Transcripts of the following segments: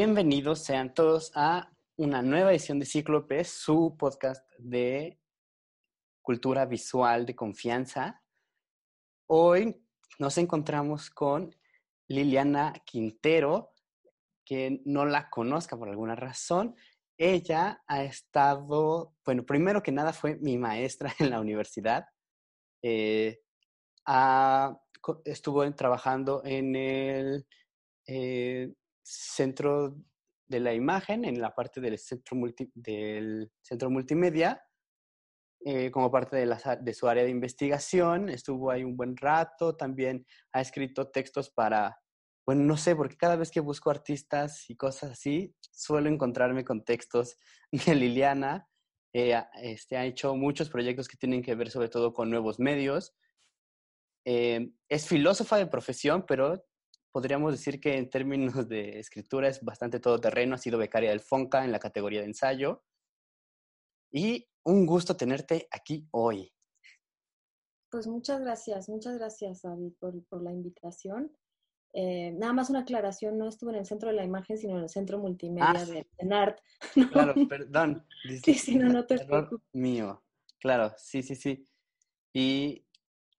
Bienvenidos sean todos a una nueva edición de Cíclope, su podcast de cultura visual de confianza. Hoy nos encontramos con Liliana Quintero, que no la conozca por alguna razón. Ella ha estado, bueno, primero que nada fue mi maestra en la universidad. Eh, estuvo trabajando en el eh, centro de la imagen, en la parte del centro, del centro multimedia, eh, como parte de, de, su área de investigación. Estuvo ahí un buen rato, también ha escrito textos para, bueno, no sé, porque cada vez que busco artistas y cosas así, suelo encontrarme con textos de Liliana. Eh, este, ha hecho muchos proyectos que tienen que ver sobre todo con nuevos medios. Eh, es filósofa de profesión, pero podríamos decir que en términos de escritura es bastante todoterreno. Ha sido becaria del FONCA en la categoría de ensayo. Y un gusto tenerte aquí hoy. Pues muchas gracias, muchas gracias, David, por, por la invitación. Eh, nada más una aclaración, no estuve en el centro de la imagen, sino en el centro multimedia ah, de NART. Claro, perdón. sí, sí, no, no te preocupes. Mío, claro, sí, sí, sí. Y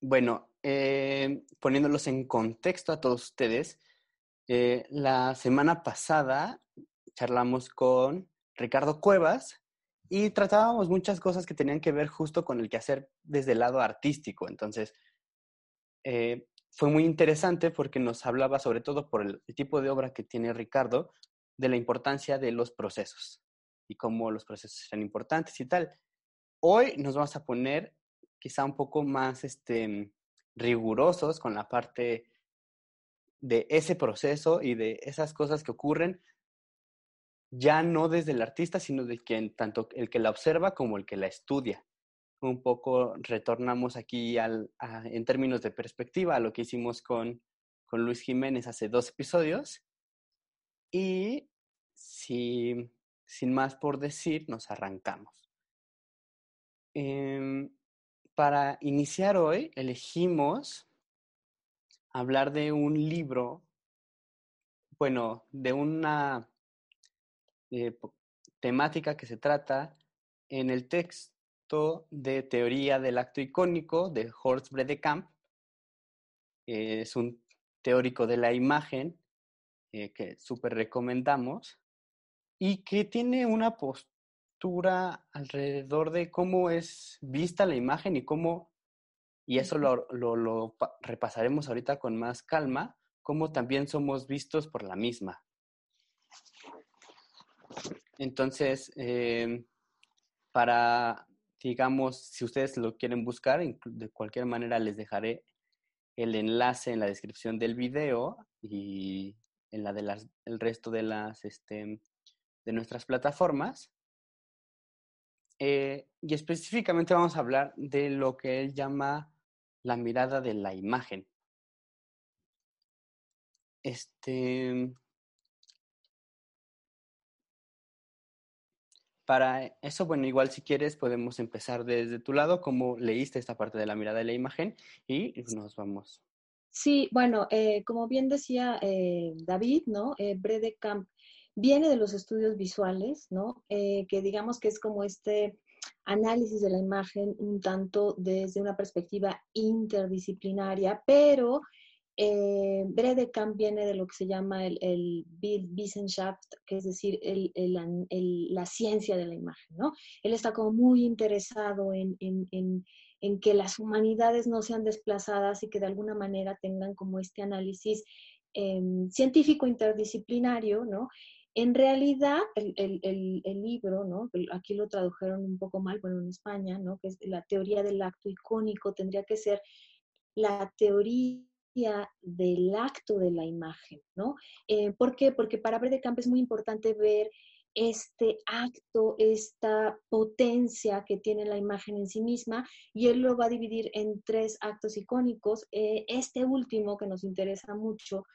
bueno, eh, poniéndolos en contexto a todos ustedes, eh, la semana pasada charlamos con Ricardo Cuevas y tratábamos muchas cosas que tenían que ver justo con el quehacer desde el lado artístico. Entonces, eh, fue muy interesante porque nos hablaba, sobre todo por el, tipo de obra que tiene Ricardo, de la importancia de los procesos y cómo los procesos eran importantes y tal. Hoy nos vamos a poner quizá un poco más este, rigurosos con la parte de ese proceso y de esas cosas que ocurren, ya no desde el artista, sino de quien, tanto el que la observa como el que la estudia. Un poco retornamos aquí al, en términos de perspectiva a lo que hicimos con, con Luis Jiménez hace dos episodios. Y si, sin más por decir, nos arrancamos. Eh, para iniciar hoy elegimos hablar de un libro, bueno, de una eh, temática que se trata en el texto de Teoría del Acto Icónico de Horst Bredekamp. es un teórico de la imagen eh, que súper recomendamos y que tiene una postura alrededor de cómo es vista la imagen y cómo, y eso lo, lo, repasaremos ahorita con más calma, cómo también somos vistos por la misma. Entonces, em, para, digamos, si ustedes lo quieren buscar, de cualquier manera les dejaré el enlace en la descripción del video y en la de las, el resto de las, este, de nuestras plataformas. Eh, y específicamente vamos a hablar de lo que él llama la mirada de la imagen. Este. Para eso, bueno, igual si quieres podemos empezar desde tu lado, cómo leíste esta parte de la mirada de la imagen y nos vamos. Sí, bueno, eh, como bien decía eh, David, ¿no? Brede Camp viene de los estudios visuales, ¿no? Eh, que digamos que es como este análisis de la imagen un tanto desde una perspectiva interdisciplinaria, pero eh, Bredekamp viene de lo que se llama el, el Wissenschaft, que es decir, la ciencia de la imagen, ¿no? Él está como muy interesado en, que las humanidades no sean desplazadas y que de alguna manera tengan como este análisis em, científico interdisciplinario, ¿no? En realidad, el, libro, ¿no? aquí lo tradujeron un poco mal, bueno, en España, ¿no? que es la teoría del acto icónico, tendría que ser la teoría del acto de la imagen, ¿no? Eh, ¿Por qué? Porque para Camp es muy importante ver este acto, esta potencia que tiene la imagen en sí misma, y él lo va a dividir en tres actos icónicos. Eh, este último, que nos interesa mucho,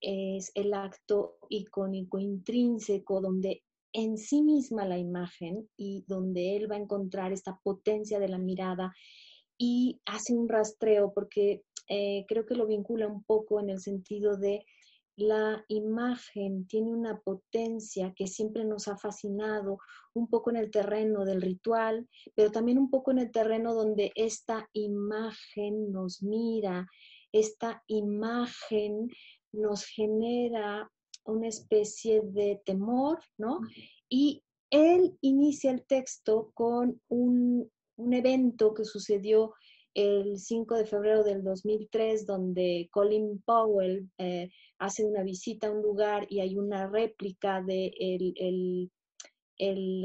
es el acto icónico intrínseco donde en sí misma la imagen y donde él va a encontrar esta potencia de la mirada y hace un rastreo porque eh, creo que lo vincula un poco en el sentido de la imagen tiene una potencia que siempre nos ha fascinado, un poco en el terreno del ritual, pero también un poco en el terreno donde esta imagen nos mira, esta imagen nos genera una especie de temor, ¿no? Y él inicia el texto con un, evento que sucedió el 5 de febrero del 2003, donde Colin Powell eh, hace una visita a un lugar y hay una réplica de el,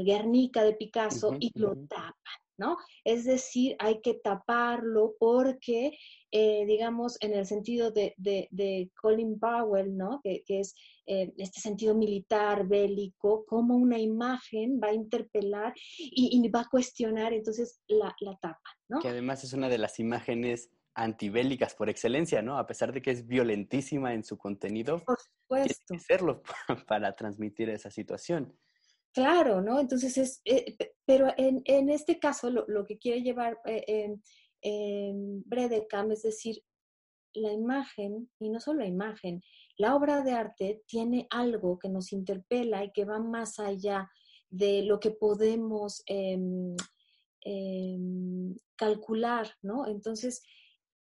Guernica de Picasso y lo tapan, ¿no? Es decir, hay que taparlo porque, eh, digamos, en el sentido de, Colin Powell, ¿no? Que, es eh, este sentido militar, bélico, como una imagen va a interpelar y, va a cuestionar, entonces la, la tapa, ¿no? Que además es una de las imágenes antibélicas por excelencia, ¿no? A pesar de que es violentísima en su contenido, por supuesto. tiene que serlo para transmitir esa situación. Claro, ¿no? Entonces es, eh, pero en, en, este caso lo, lo que quiere llevar eh, Bredecam es decir, la imagen, y no solo la imagen, la obra de arte tiene algo que nos interpela y que va más allá de lo que podemos em, em, calcular, ¿no? Entonces,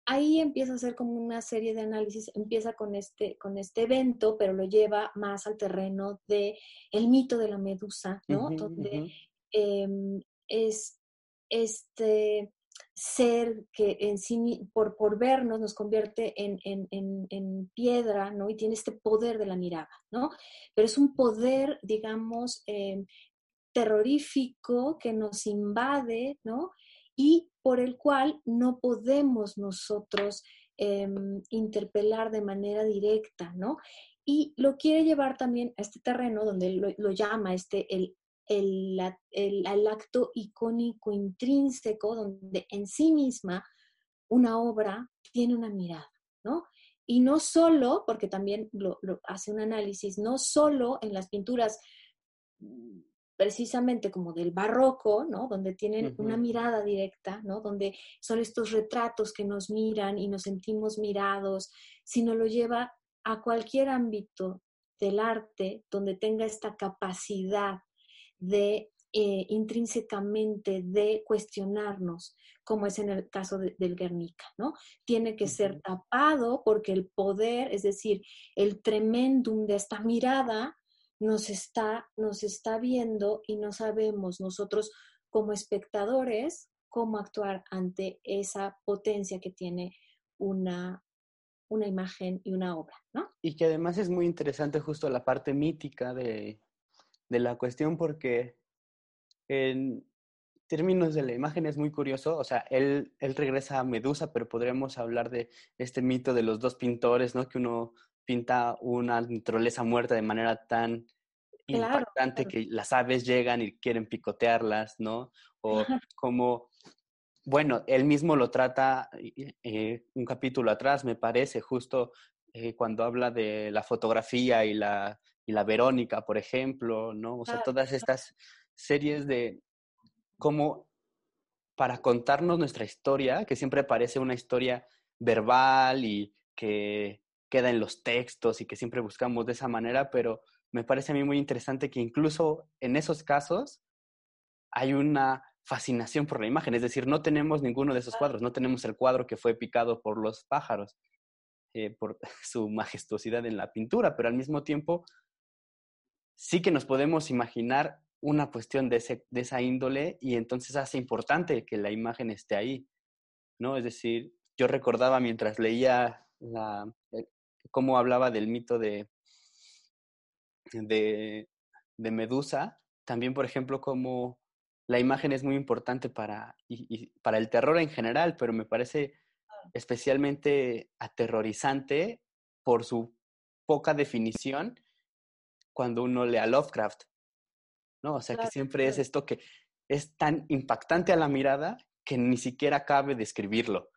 ahí empieza a hacer como una serie de análisis, empieza con este, con este evento, pero lo lleva más al terreno de el mito de la medusa, ¿no? Donde em, es este ser que en sí, por, por vernos, nos convierte en, en, piedra, ¿no? Y tiene este poder de la mirada, ¿no? Pero es un poder, digamos, em, terrorífico que nos invade, ¿no? Y por el cual no podemos nosotros em, interpelar de manera directa, ¿no? Y lo quiere llevar también a este terreno donde lo, llama este, el, el, el, acto icónico intrínseco, donde en sí misma una obra tiene una mirada, ¿no? Y no solo, porque también lo, lo hace un análisis, no solo en las pinturas precisamente como del barroco, ¿no? Donde tienen una mirada directa, ¿no? Donde son estos retratos que nos miran y nos sentimos mirados, sino lo lleva a cualquier ámbito del arte donde tenga esta capacidad de eh, intrínsecamente de cuestionarnos, como es en el caso del Guernica, ¿no? Tiene que ser tapado porque el poder, es decir, el tremendum de esta mirada, nos está, nos está viendo y no sabemos nosotros como espectadores cómo actuar ante esa potencia que tiene una, una imagen y una obra, ¿no? Y que además es muy interesante justo la parte mítica de, de la cuestión porque en términos de la imagen es muy curioso, o sea, él, él regresa a Medusa, pero podríamos hablar de este mito de los dos pintores, ¿no? Que uno pinta una naturaleza muerta de manera tan impactante que las aves llegan y quieren picotearlas, ¿no? O como, bueno, él mismo lo trata eh, un capítulo atrás, me parece, justo eh, cuando habla de la fotografía y la, y la Verónica, por ejemplo, ¿no? O sea, todas estas series de cómo para contarnos nuestra historia, que siempre parece una historia verbal y que queda en los textos y que siempre buscamos de esa manera, pero me parece a mí muy interesante que incluso en esos casos hay una fascinación por la imagen, es decir, no tenemos ninguno de esos cuadros, no tenemos el cuadro que fue picado por los pájaros, eh, por su majestuosidad en la pintura, pero al mismo tiempo sí que nos podemos imaginar una cuestión de, ese, de esa índole y entonces hace importante que la imagen esté ahí, ¿no? Es decir, yo recordaba mientras leía la, cómo hablaba del mito de, de, de Medusa, también, por ejemplo, como la imagen es muy importante para, y, para el terror en general, pero me parece especialmente aterrorizante por su poca definición cuando uno lee a Lovecraft, ¿no? O sea, que siempre es esto que es tan impactante a la mirada que ni siquiera cabe describirlo,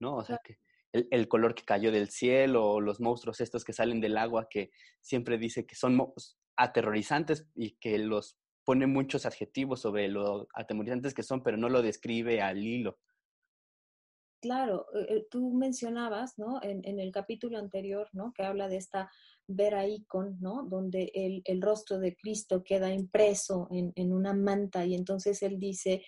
¿no? O sea, que el, color que cayó del cielo, o los monstruos estos que salen del agua, que siempre dice que son aterrorizantes y que los pone muchos adjetivos sobre lo atemorizantes que son, pero no lo describe al hilo. Claro, eh, eh, tú mencionabas, ¿no? En, el capítulo anterior, ¿no? Que habla de esta vera icon, ¿no? Donde el, el rostro de Cristo queda impreso en, en, una manta y entonces él dice,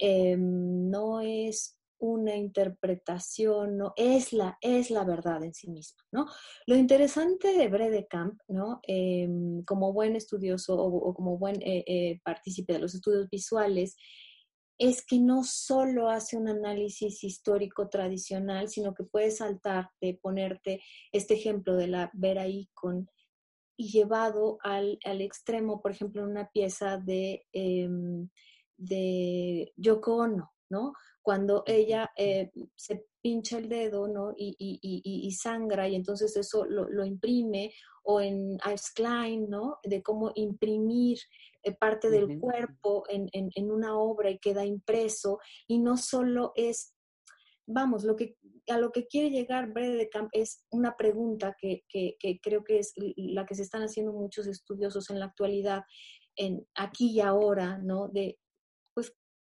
eh, no es una interpretación, no es la, es la verdad en sí misma, ¿no? Lo interesante de Brede Camp, ¿no? Eh, como buen estudioso o, como buen eh, eh, partícipe de los estudios visuales, es que no solo hace un análisis histórico tradicional, sino que puede saltarte, ponerte este ejemplo de la Vera Icon y llevado al, al extremo, por ejemplo, en una pieza de, eh, de Yoko Ono, ¿no? Cuando ella eh, se pincha el dedo, ¿no? Y, y, y, y sangra y entonces eso lo, lo, imprime, o en Ives Klein, ¿no? De cómo imprimir eh, parte del uh -huh. cuerpo en, en, en, una obra y queda impreso, y no solo es, vamos, lo que, a lo que quiere llegar Brede de Camp es una pregunta que, que, que, creo que es la que se están haciendo muchos estudiosos en la actualidad, en aquí y ahora, ¿no? De,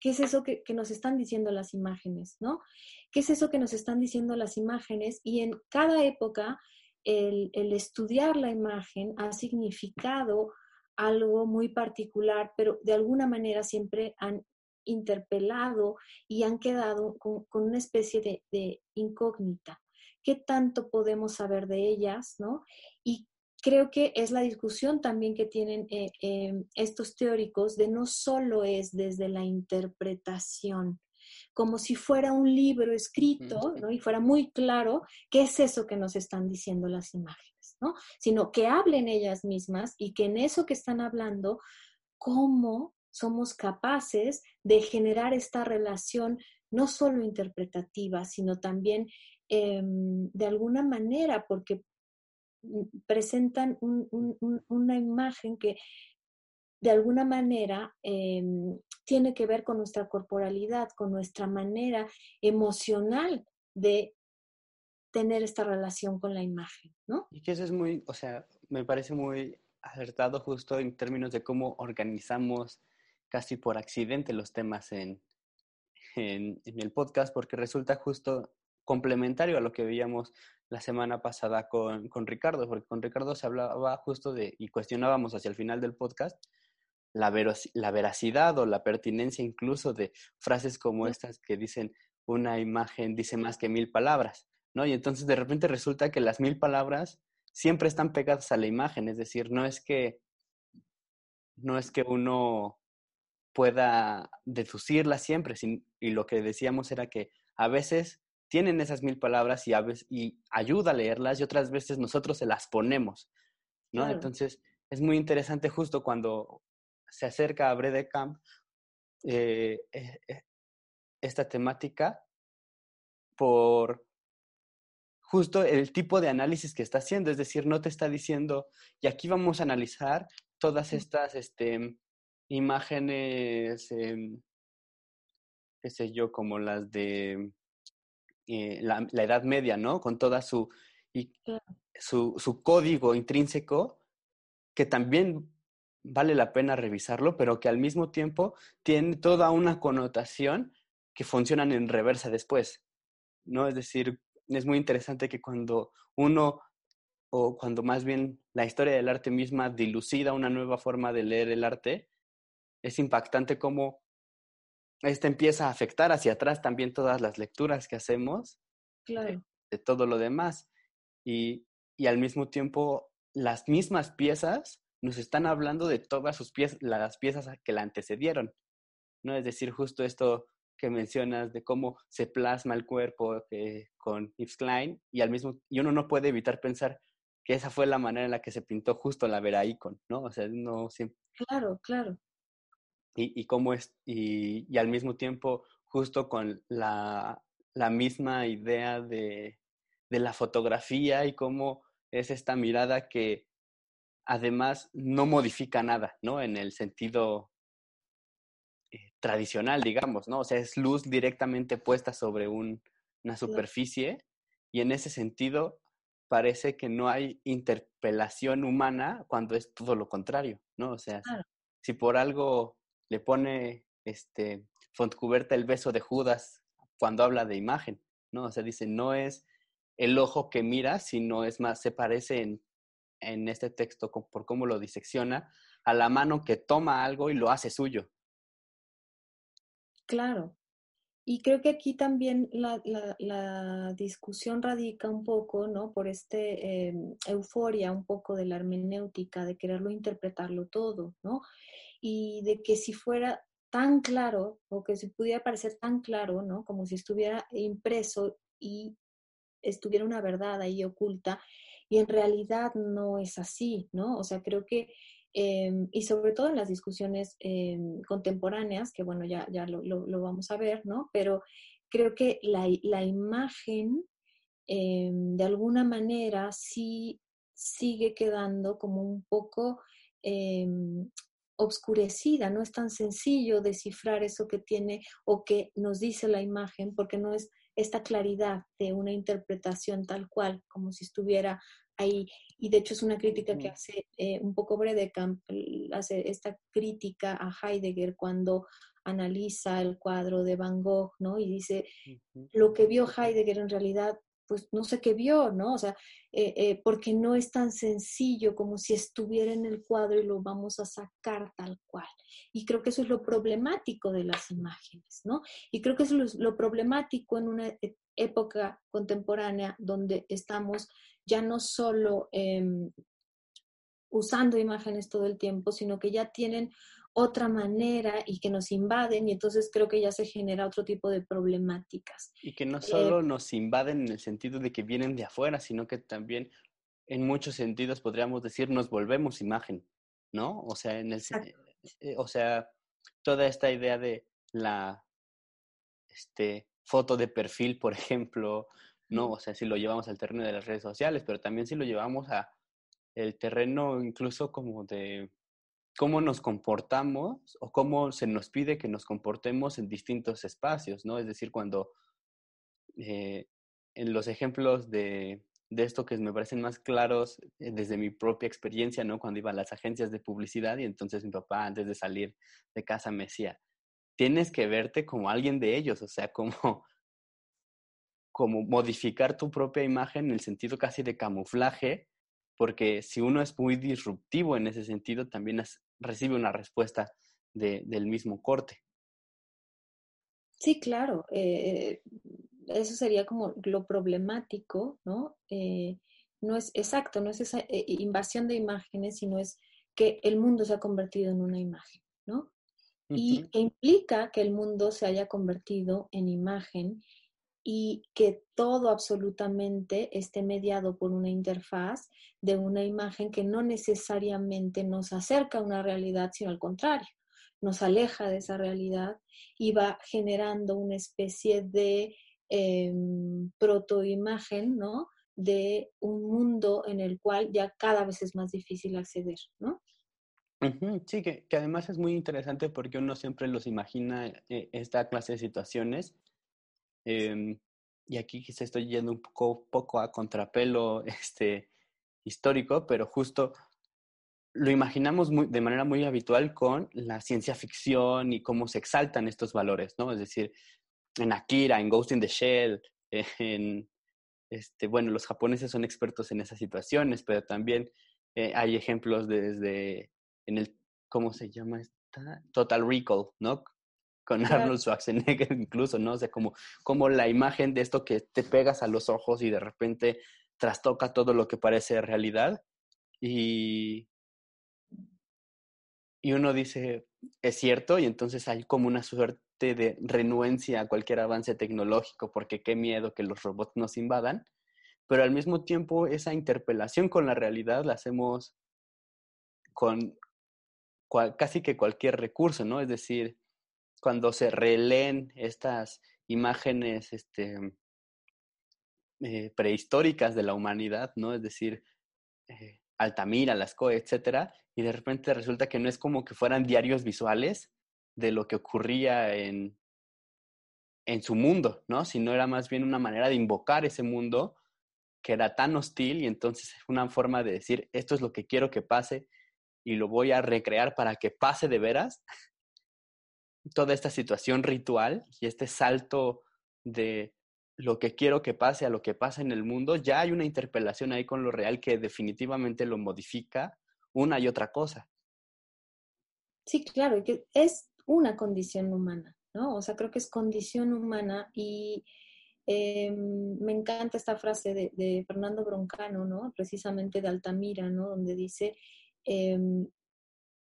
¿qué es eso que, nos están diciendo las imágenes, ¿no? ¿Qué es eso que nos están diciendo las imágenes? Y en cada época, el, estudiar la imagen ha significado algo muy particular, pero de alguna manera siempre han interpelado y han quedado con, con una especie de, de, incógnita. ¿Qué tanto podemos saber de ellas? ¿no? Y creo que es la discusión también que tienen eh, eh, estos teóricos de no solo es desde la interpretación, como si fuera un libro escrito ¿no? y fuera muy claro qué es eso que nos están diciendo las imágenes, ¿no? sino que hablen ellas mismas y que en eso que están hablando, cómo somos capaces de generar esta relación no solo interpretativa, sino también eh, de alguna manera, porque presentan un, un, una imagen que de alguna manera eh, tiene que ver con nuestra corporalidad, con nuestra manera emocional de tener esta relación con la imagen, ¿no? Y que eso es muy, o sea, me parece muy acertado justo en términos de cómo organizamos casi por accidente los temas en, en, en el podcast, porque resulta justo complementario a lo que veíamos la semana pasada con, con, Ricardo, porque con Ricardo se hablaba justo de, y cuestionábamos hacia el final del podcast, la, veros, la veracidad o la pertinencia incluso de frases como estas que dicen una imagen dice más que mil palabras, ¿no? Y entonces de repente resulta que las mil palabras siempre están pegadas a la imagen, es decir, no es que, no es que uno pueda deducirla siempre, sin, y lo que decíamos era que a veces tienen esas mil palabras y, a veces, y ayuda a leerlas y otras veces nosotros se las ponemos, ¿no? Claro. Entonces, es muy interesante justo cuando se acerca a Brede Camp eh, eh, esta temática por justo el tipo de análisis que está haciendo, es decir, no te está diciendo, y aquí vamos a analizar todas estas este, imágenes, eh, qué sé yo, como las de eh, la, la, Edad Media, ¿no? Con toda su, y, su, su, código intrínseco, que también vale la pena revisarlo, pero que al mismo tiempo tiene toda una connotación que funcionan en reversa después, ¿no? Es decir, es muy interesante que cuando uno, o cuando más bien la historia del arte misma dilucida una nueva forma de leer el arte, es impactante cómo este empieza a afectar hacia atrás también todas las lecturas que hacemos claro. de, de, todo lo demás. Y, y, al mismo tiempo, las mismas piezas nos están hablando de todas sus piezas, las piezas que la antecedieron. ¿no? Es decir, justo esto que mencionas de cómo se plasma el cuerpo eh, con Yves Klein y al mismo y uno no puede evitar pensar que esa fue la manera en la que se pintó justo la Vera Icon, ¿no? O sea, no siempre... Claro, claro y, y cómo es, y, y, al mismo tiempo justo con la, la misma idea de, de, la fotografía y cómo es esta mirada que además no modifica nada, ¿no? En el sentido eh, tradicional, digamos, ¿no? O sea, es luz directamente puesta sobre un, una superficie y en ese sentido parece que no hay interpelación humana cuando es todo lo contrario, ¿no? O sea, claro. si por algo le pone este Fontcuberta el beso de Judas cuando habla de imagen, ¿no? O sea, dice, no es el ojo que mira, sino es más, se parece en, en este texto por cómo lo disecciona a la mano que toma algo y lo hace suyo. Claro. Y creo que aquí también la, la, discusión radica un poco, ¿no? Por este em, euforia un poco de la hermenéutica, de quererlo interpretarlo todo, ¿no? Y de que si fuera tan claro, o que si pudiera parecer tan claro, ¿no? Como si estuviera impreso y estuviera una verdad ahí oculta, y en realidad no es así, ¿no? O sea, creo que Em, y sobre todo en las discusiones em, contemporáneas, que bueno, ya, ya lo, lo, vamos a ver, ¿no? Pero creo que la, la imagen, em, de alguna manera, sí sigue quedando como un poco obscurecida, no es tan sencillo descifrar eso que tiene o que nos dice la imagen, porque no es esta claridad de una interpretación tal cual, como si estuviera ahí. Y de hecho es una crítica que hace eh, un poco Bredecamp, hace esta crítica a Heidegger cuando analiza el cuadro de Van Gogh, ¿no? Y dice, lo que vio Heidegger en realidad, pues no sé qué vio, ¿no? O sea, eh, eh, porque no es tan sencillo como si estuviera en el cuadro y lo vamos a sacar tal cual. Y creo que eso es lo problemático de las imágenes, ¿no? Y creo que eso es lo problemático en una e, época contemporánea donde estamos ya no solo em, usando imágenes todo el tiempo, sino que ya tienen otra manera y que nos invaden y entonces creo que ya se genera otro tipo de problemáticas. Y que no solo eh, nos invaden en el sentido de que vienen de afuera, sino que también en muchos sentidos podríamos decir nos volvemos imagen, ¿no? O sea, en el eh, o sea, toda esta idea de la este foto de perfil, por ejemplo, ¿no? O sea, si lo llevamos al terreno de las redes sociales, pero también si lo llevamos a el terreno incluso como de cómo nos comportamos o cómo se nos pide que nos comportemos en distintos espacios, ¿no? Es decir, cuando eh, en los ejemplos de, de, esto que me parecen más claros eh, desde mi propia experiencia, ¿no? Cuando iba a las agencias de publicidad y entonces mi papá antes de salir de casa me decía, tienes que verte como alguien de ellos, o sea, como como modificar tu propia imagen en el sentido casi de camuflaje, porque si uno es muy disruptivo en ese sentido, también recibe una respuesta del mismo corte. Sí, claro. Eh, eso sería como lo problemático, ¿no? Eh, no es exacto, no es esa eh, invasión de imágenes, sino es que el mundo se ha convertido en una imagen, ¿no? Y que implica que el mundo se haya convertido en imagen y que todo absolutamente esté mediado por una interfaz de una imagen que no necesariamente nos acerca a una realidad, sino al contrario, nos aleja de esa realidad y va generando una especie de eh, protoimagen, ¿no? De un mundo en el cual ya cada vez es más difícil acceder, ¿no? Sí, que, además es muy interesante porque uno siempre los imagina eh, esta clase de situaciones Em, y aquí quizá estoy yendo un poco, a contrapelo este, histórico, pero justo lo imaginamos muy, de manera muy habitual con la ciencia ficción y cómo se exaltan estos valores, ¿no? Es decir, en Akira, en Ghost in the Shell, en, este, bueno, los japoneses son expertos en esas situaciones, pero también eh, hay ejemplos desde, en el, ¿cómo se llama esta? Total Recall, ¿no? Con Arnold Schwarzenegger incluso, ¿no? O sea, como, como la imagen de esto que te pegas a los ojos y de repente trastoca todo lo que parece realidad y, y uno dice, es cierto, y entonces hay como una suerte de renuencia a cualquier avance tecnológico porque qué miedo que los robots nos invadan, pero al mismo tiempo esa interpelación con la realidad la hacemos con casi que cualquier recurso, ¿no? Es decir, cuando se releen estas imágenes este, eh, prehistóricas de la humanidad, ¿no? Es decir, eh, Altamira, Lascaux, etcétera, y de repente resulta que no es como que fueran diarios visuales de lo que ocurría en, en su mundo, ¿no? Sino era más bien una manera de invocar ese mundo que era tan hostil y entonces es una forma de decir, esto es lo que quiero que pase y lo voy a recrear para que pase de veras toda esta situación ritual y este salto de lo que quiero que pase a lo que pasa en el mundo, ya hay una interpelación ahí con lo real que definitivamente lo modifica una y otra cosa. Sí, claro, es una condición humana, ¿no? O sea, creo que es condición humana y em, me encanta esta frase de, Fernando Broncano, ¿no? Precisamente de Altamira, ¿no? Donde dice, em,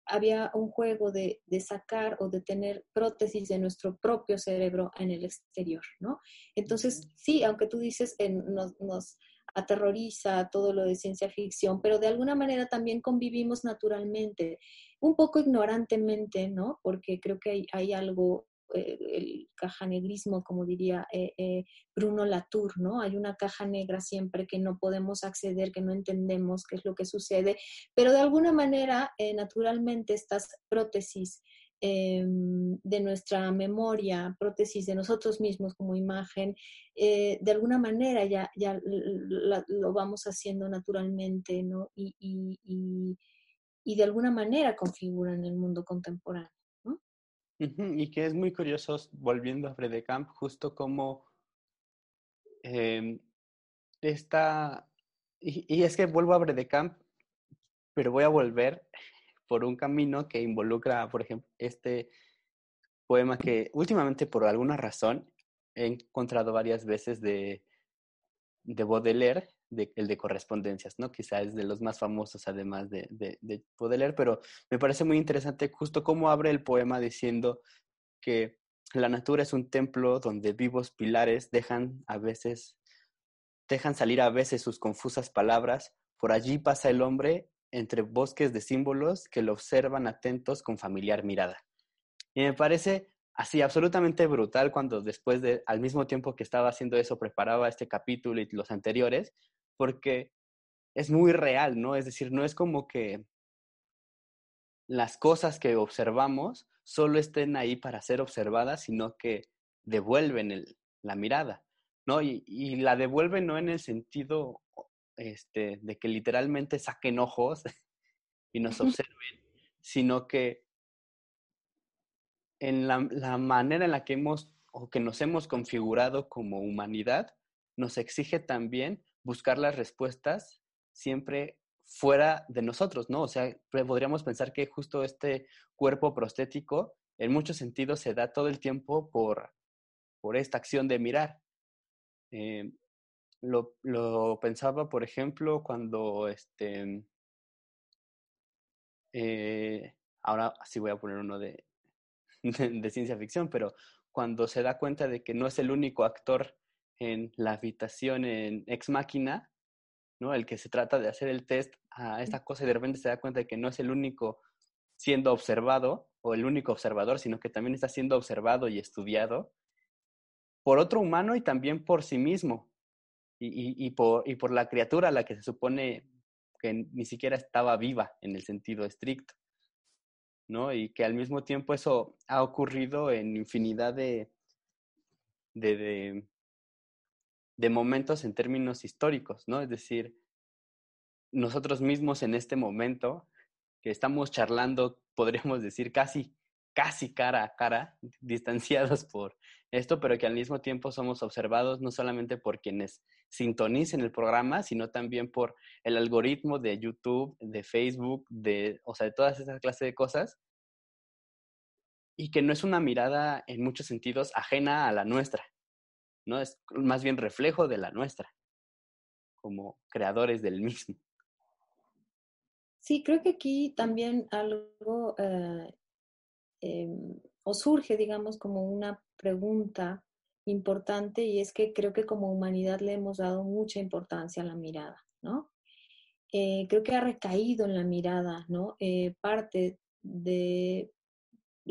había un juego de, sacar o de tener prótesis de nuestro propio cerebro en el exterior, ¿no? Entonces, sí, aunque tú dices, nos, aterroriza todo lo de ciencia ficción, pero de alguna manera también convivimos naturalmente, un poco ignorantemente, ¿no? Porque creo que hay algo eh, el cajanegrismo, como diría eh, eh, Bruno Latour, ¿no? Hay una caja negra siempre que no podemos acceder, que no entendemos qué es lo que sucede, pero de alguna manera, naturalmente, estas prótesis de nuestra memoria, prótesis de nosotros mismos como imagen, de alguna manera ya, ya lo vamos haciendo naturalmente, ¿no? Y, y de alguna manera configuran el mundo contemporáneo. Y que es muy curioso, volviendo a Camp, justo como eh, esta, y, es que vuelvo a Camp, pero voy a volver por un camino que involucra, por ejemplo, este poema que últimamente por alguna razón he encontrado varias veces de, de Baudelaire, el de correspondencias, ¿no? Quizá es de los más famosos además de, de, de Baudelaire, pero me parece muy interesante justo cómo abre el poema diciendo que la natura es un templo donde vivos pilares dejan a veces, dejan salir a veces sus confusas palabras. Por allí pasa el hombre entre bosques de símbolos que lo observan atentos con familiar mirada. Y me parece así absolutamente brutal cuando después de, al mismo tiempo que estaba haciendo eso, preparaba este capítulo y los anteriores, porque es muy real, ¿no? Es decir, no es como que las cosas que observamos solo estén ahí para ser observadas, sino que devuelven la mirada, ¿no? Y, y, la devuelven no en el sentido este, de que literalmente saquen ojos y nos observen, sino que en la, la, manera en la que hemos o que nos hemos configurado como humanidad, nos exige también buscar las respuestas siempre fuera de nosotros, ¿no? O sea, podríamos pensar que justo este cuerpo prostético en muchos sentidos se da todo el tiempo por, por esta acción de mirar. Eh, lo, pensaba, por ejemplo, cuando este... Eh, ahora sí voy a poner uno de, de ciencia ficción, pero cuando se da cuenta de que no es el único actor en la habitación en Ex Máquina, ¿no? El que se trata de hacer el test a esta cosa y de repente se da cuenta de que no es el único siendo observado o el único observador, sino que también está siendo observado y estudiado por otro humano y también por sí mismo y, y, por, y por la criatura a la que se supone que ni siquiera estaba viva en el sentido estricto, ¿no? Y que al mismo tiempo eso ha ocurrido en infinidad de, de, de momentos en términos históricos, ¿no? Es decir, nosotros mismos en este momento que estamos charlando, podríamos decir casi, casi cara a cara, distanciados por esto, pero que al mismo tiempo somos observados no solamente por quienes sintonicen el programa, sino también por el algoritmo de YouTube, de Facebook, de, o sea, de todas esas clases de cosas, y que no es una mirada en muchos sentidos ajena a la nuestra, ¿no? Es más bien reflejo de la nuestra, como creadores del mismo. Sí, creo que aquí también algo eh, em, surge, digamos, como una pregunta importante y es que creo que como humanidad le hemos dado mucha importancia a la mirada, ¿no? Eh, creo que ha recaído en la mirada, ¿no? Eh, parte de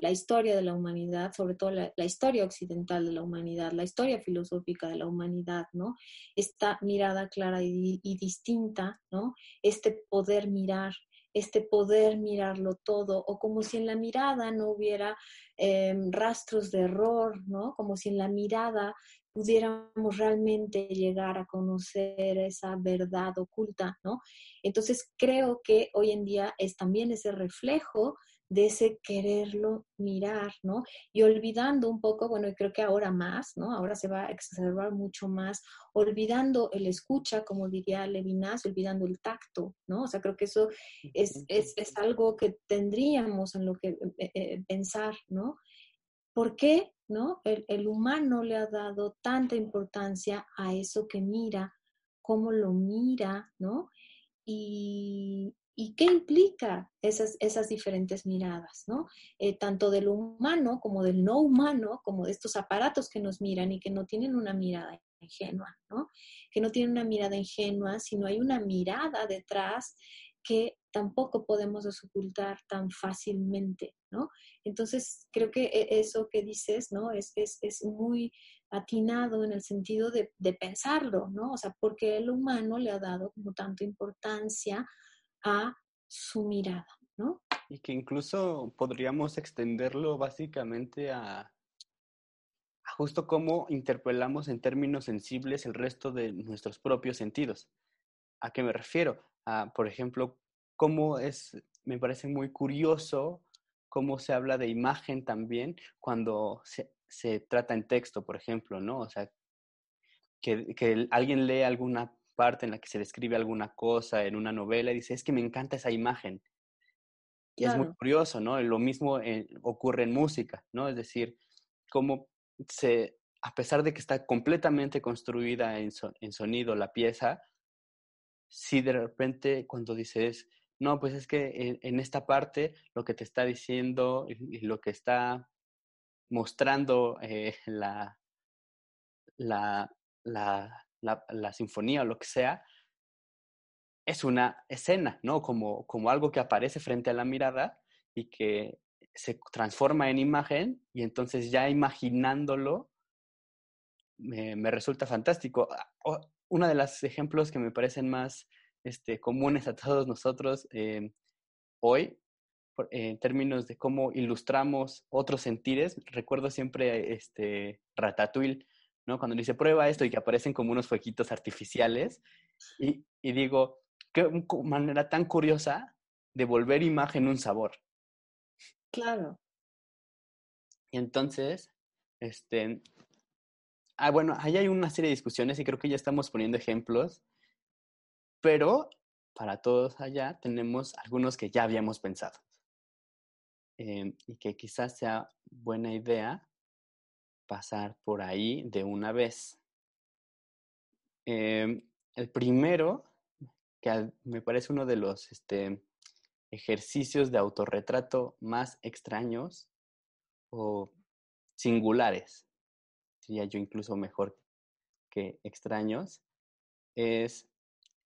la historia de la humanidad, sobre todo la, historia occidental de la humanidad, la historia filosófica de la humanidad, ¿no? Esta mirada clara y, distinta, ¿no? Este poder mirar, este poder mirarlo todo, o como si en la mirada no hubiera em, rastros de error, ¿no? Como si en la mirada pudiéramos realmente llegar a conocer esa verdad oculta, ¿no? Entonces creo que hoy en día es también ese reflejo de ese quererlo mirar, ¿no? Y olvidando un poco, bueno, y creo que ahora más, ¿no? Ahora se va a exacerbar mucho más, olvidando el escucha, como diría Levinas, olvidando el tacto, ¿no? O sea, creo que eso es, es, es algo que tendríamos en lo que eh, eh, pensar, ¿no? ¿Por qué, no? El, el humano le ha dado tanta importancia a eso que mira, cómo lo mira, ¿no? Y, ¿Y qué implica esas, esas diferentes miradas, ¿no? Eh, tanto del humano como del no humano, como de estos aparatos que nos miran y que no tienen una mirada ingenua, ¿no? Que no tienen una mirada ingenua, sino hay una mirada detrás que tampoco podemos desocultar tan fácilmente, ¿no? Entonces, creo que e, eso que dices, ¿no? Es, es, es muy atinado en el sentido de, de, pensarlo, ¿no? O sea, porque el humano le ha dado como tanta importancia a su mirada, ¿no? Y que incluso podríamos extenderlo básicamente a, a justo cómo interpelamos en términos sensibles el resto de nuestros propios sentidos. ¿A qué me refiero? A, por ejemplo, cómo es, me parece muy curioso cómo se habla de imagen también cuando se, trata en texto, por ejemplo, ¿no? O sea, que, que alguien lee alguna parte en la que se describe alguna cosa en una novela y dice, es que me encanta esa imagen. Y es muy curioso, ¿no? Lo mismo ocurre en música, ¿no? Es decir, cómo se, a pesar de que está completamente construida en, en sonido la pieza, si de repente cuando dices, no, pues es que en, esta parte lo que te está diciendo y, lo que está mostrando eh, la, la, la, la, sinfonía o lo que sea, es una escena, ¿no? Como, como algo que aparece frente a la mirada y que se transforma en imagen y entonces ya imaginándolo me, me resulta fantástico. Ah, uno de los ejemplos que me parecen más este, comunes a todos nosotros eh, hoy, en términos de cómo ilustramos otros sentires, recuerdo siempre este, Ratatouille, ¿no? Cuando dice prueba esto y que aparecen como unos fueguitos artificiales y, y digo, qué manera tan curiosa de volver imagen un sabor. Claro. Y entonces, este, ah, bueno, ahí hay una serie de discusiones y creo que ya estamos poniendo ejemplos, pero para todos allá tenemos algunos que ya habíamos pensado eh, y que quizás sea buena idea pasar por ahí de una vez. Em, el primero, que me parece uno de los este, ejercicios de autorretrato más extraños o singulares, diría yo incluso mejor que extraños, es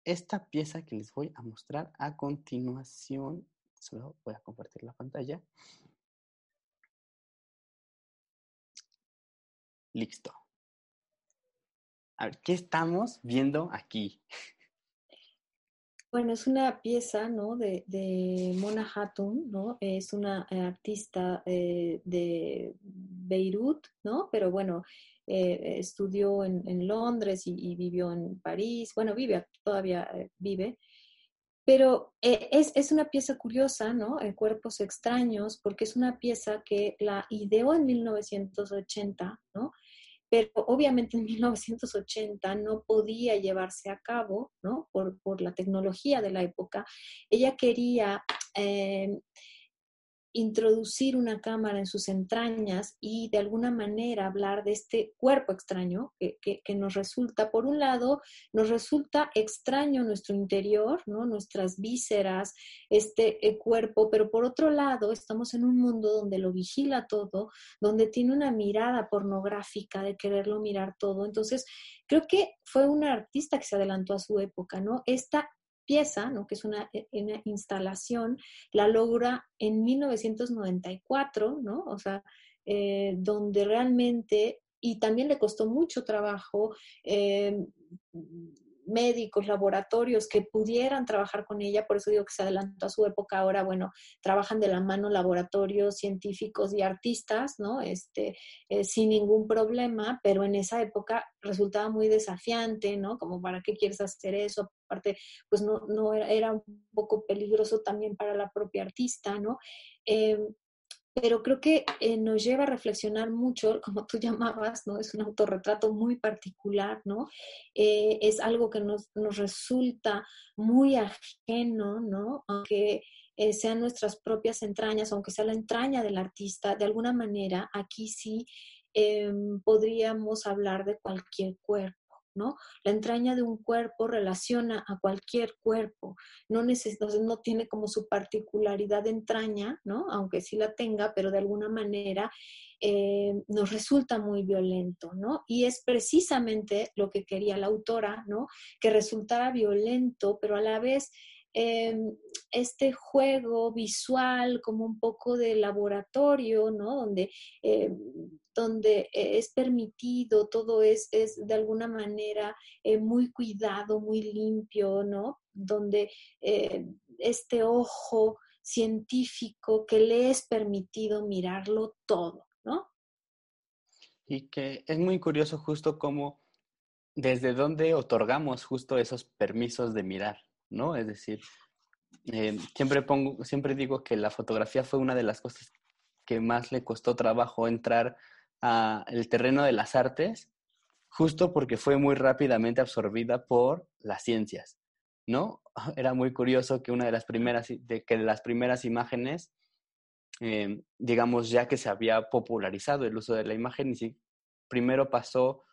esta pieza que les voy a mostrar a continuación. Solo voy a compartir la pantalla. Listo. A ver, ¿qué estamos viendo aquí? Bueno, es una pieza, ¿no? De, de Mona Hatun, ¿no? Es una eh, artista eh, de Beirut, ¿no? Pero bueno, eh, estudió en, en Londres y, y, vivió en París. Bueno, vive, todavía vive. Pero es, es, una pieza curiosa, ¿no? En Cuerpos extraños, porque es una pieza que la ideó en 1980, ¿no? pero obviamente en 1980 no podía llevarse a cabo, ¿no? Por, por la tecnología de la época. Ella quería eh, introducir una cámara en sus entrañas y de alguna manera hablar de este cuerpo extraño que, que, nos resulta, por un lado, nos resulta extraño nuestro interior, ¿no? nuestras vísceras, este eh, cuerpo, pero por otro lado, estamos en un mundo donde lo vigila todo, donde tiene una mirada pornográfica de quererlo mirar todo. Entonces, creo que fue una artista que se adelantó a su época, ¿no? Esta pieza, ¿no? que es una, eh, una, instalación, la logra en 1994, ¿no? O sea, eh, donde realmente, y también le costó mucho trabajo eh, médicos, laboratorios que pudieran trabajar con ella, por eso digo que se adelantó a su época, ahora, bueno, trabajan de la mano laboratorios, científicos y artistas, ¿no? Este, eh, sin ningún problema, pero en esa época resultaba muy desafiante, ¿no? Como, ¿para qué quieres hacer eso? Aparte, pues no, no era, era un poco peligroso también para la propia artista, ¿no? Eh, pero creo que eh, nos lleva a reflexionar mucho, como tú llamabas, ¿no? Es un autorretrato muy particular, ¿no? Eh, es algo que nos, nos, resulta muy ajeno, ¿no? Aunque eh, sean nuestras propias entrañas, aunque sea la entraña del artista, de alguna manera, aquí sí em, podríamos hablar de cualquier cuerpo. ¿No? La entraña de un cuerpo relaciona a cualquier cuerpo, no, no tiene como su particularidad de entraña, ¿no? Aunque sí la tenga, pero de alguna manera eh, nos resulta muy violento, ¿no? Y es precisamente lo que quería la autora, ¿no? Que resultara violento, pero a la vez em, este juego visual como un poco de laboratorio, ¿no? Donde em, donde eh, es permitido, todo es, es de alguna manera eh, muy cuidado, muy limpio, ¿no? Donde eh, este ojo científico que le es permitido mirarlo todo, ¿no? Y que es muy curioso justo cómo, desde dónde otorgamos justo esos permisos de mirar, ¿no? Es decir, siempre pongo, siempre digo que la fotografía fue una de las cosas que más le costó trabajo entrar el terreno de las artes justo porque fue muy rápidamente absorbida por las ciencias, ¿no? Era muy curioso que una de las primeras, de que las primeras imágenes, em, digamos, ya que se había popularizado el uso de la imagen, y primero pasó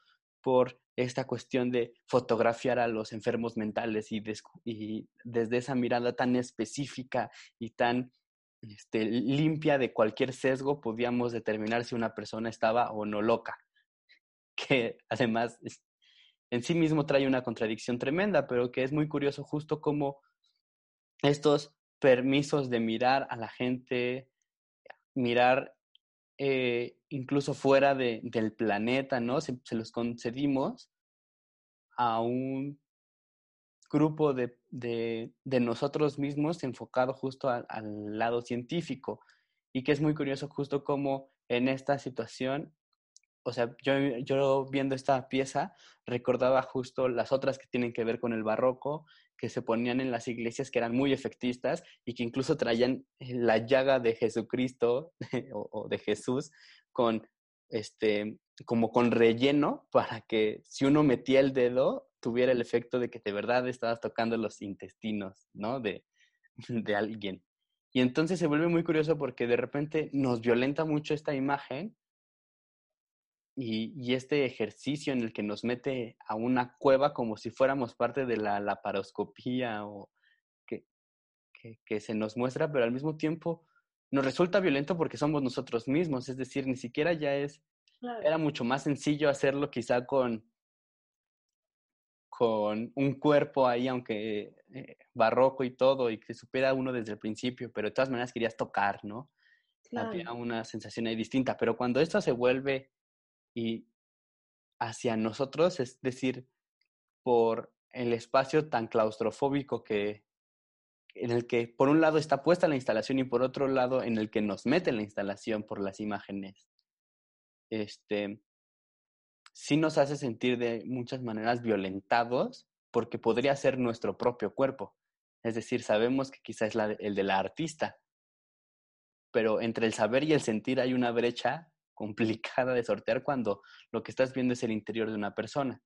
por esta cuestión de fotografiar a los enfermos mentales y, desde esa mirada tan específica y tan este, limpia de cualquier sesgo, podíamos determinar si una persona estaba o no loca, que además en sí mismo trae una contradicción tremenda, pero que es muy curioso justo como estos permisos de mirar a la gente, mirar eh, incluso fuera de, del planeta, ¿no? Se, los concedimos a un grupo de, de, nosotros mismos enfocado justo al, al lado científico y que es muy curioso justo como en esta situación o sea, yo, yo, viendo esta pieza recordaba justo las otras que tienen que ver con el barroco, que se ponían en las iglesias que eran muy efectistas y que incluso traían la llaga de Jesucristo o, o, de Jesús con este como con relleno para que si uno metía el dedo tuviera el efecto de que de verdad estabas tocando los intestinos, ¿no? De, de alguien. Y entonces se vuelve muy curioso porque de repente nos violenta mucho esta imagen y, y, este ejercicio en el que nos mete a una cueva como si fuéramos parte de la laparoscopía o que, que, que se nos muestra, pero al mismo tiempo nos resulta violento porque somos nosotros mismos, es decir, ni siquiera ya es, claro. era mucho más sencillo hacerlo quizá con, con un cuerpo ahí, aunque eh, barroco y todo, y que supiera uno desde el principio, pero de todas maneras querías tocar, ¿no? Claro. Había una sensación ahí distinta, pero cuando esto se vuelve y hacia nosotros, es decir, por el espacio tan claustrofóbico que en el que por un lado está puesta la instalación y por otro lado en el que nos mete la instalación por las imágenes. Este, sí nos hace sentir de muchas maneras violentados porque podría ser nuestro propio cuerpo. Es decir, sabemos que quizás es el de la artista, pero entre el saber y el sentir hay una brecha complicada de sortear cuando lo que estás viendo es el interior de una persona.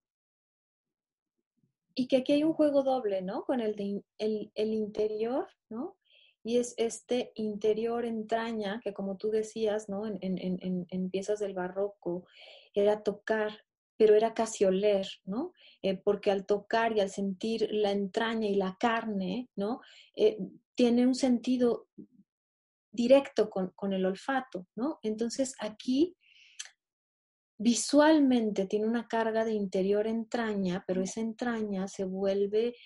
Y que aquí hay un juego doble, ¿no? Con el, de, el, el interior, ¿no? y es este interior entraña que como tú decías, ¿no? En, en, en, en, piezas del barroco, era tocar, pero era casi oler, ¿no? Eh, porque al tocar y al sentir la entraña y la carne, ¿no? Eh, tiene un sentido directo con, con, el olfato, ¿no? Entonces aquí visualmente tiene una carga de interior entraña, pero esa entraña se vuelve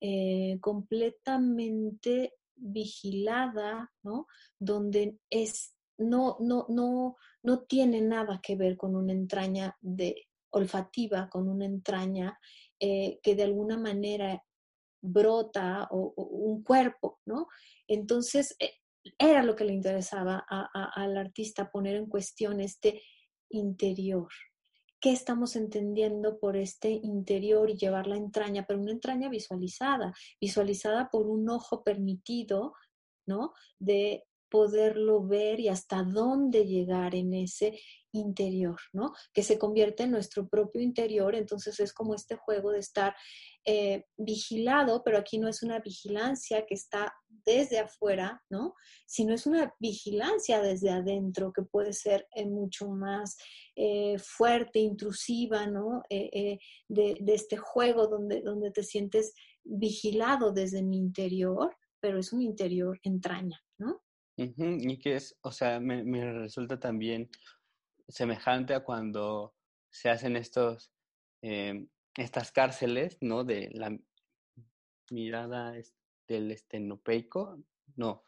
eh, completamente vigilada, ¿no? Donde es, no, no, no, no tiene nada que ver con una entraña de olfativa con una entraña eh, que de alguna manera brota o, un cuerpo, ¿no? Entonces, eh, era lo que le interesaba al artista poner en cuestión este interior. ¿Qué estamos entendiendo por este interior y llevar la entraña, pero una entraña visualizada, visualizada por un ojo permitido, ¿no? De poderlo ver y hasta dónde llegar en ese interior, ¿no? Que se convierte en nuestro propio interior, entonces es como este juego de estar eh, vigilado, pero aquí no es una vigilancia que está desde afuera, ¿no? Sino es una vigilancia desde adentro que puede ser eh, mucho más eh, fuerte, intrusiva, ¿no? De, de, este juego donde, donde te sientes vigilado desde mi interior, pero es un interior entraña, ¿no? Y que es, o sea, me, resulta también semejante a cuando se hacen estos, em, estas cárceles, ¿no? De la mirada del estenopeico, no.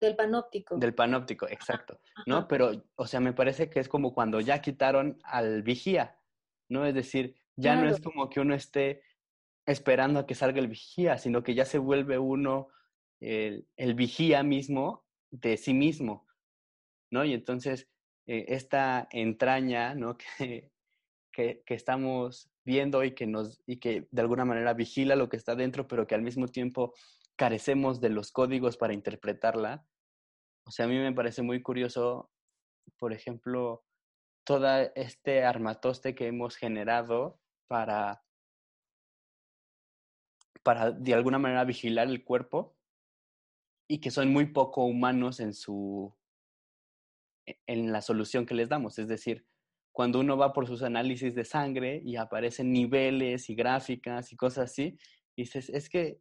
Del panóptico. Del panóptico, exacto, ¿no? Pero, o sea, me parece que es como cuando ya quitaron al vigía, ¿no? Es decir, ya no es como que uno esté esperando a que salga el vigía, sino que ya se vuelve uno el, vigía mismo de sí mismo, ¿no? Y entonces eh, esta entraña, ¿no? Que, que, estamos viendo y que, nos, y que de alguna manera vigila lo que está dentro, pero que al mismo tiempo carecemos de los códigos para interpretarla. O sea, a mí me parece muy curioso, por ejemplo, todo este armatoste que hemos generado para, para de alguna manera vigilar el cuerpo y que son muy poco humanos en su e, en la solución que les damos. Es decir, cuando uno va por sus análisis de sangre y aparecen niveles y gráficas y cosas así, dices, es que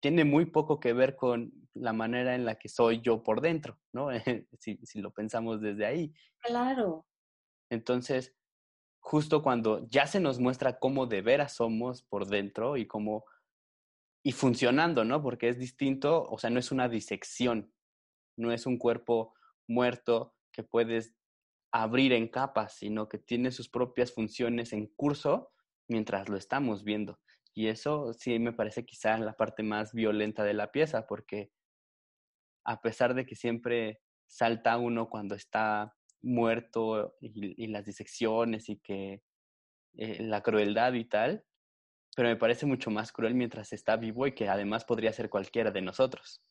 tiene muy poco que ver con la manera en la que soy yo por dentro, ¿no? si, si lo pensamos desde ahí. Claro. Entonces, justo cuando ya se nos muestra cómo de veras somos por dentro y cómo y funcionando, ¿no? Porque es distinto, o sea, no es una disección, no es un cuerpo muerto que puedes abrir en capas, sino que tiene sus propias funciones en curso mientras lo estamos viendo. Y eso sí me parece quizá la parte más violenta de la pieza, porque a pesar de que siempre salta uno cuando está muerto y, las disecciones y que eh, la crueldad y tal, pero me parece mucho más cruel mientras está vivo y que además podría ser cualquiera de nosotros.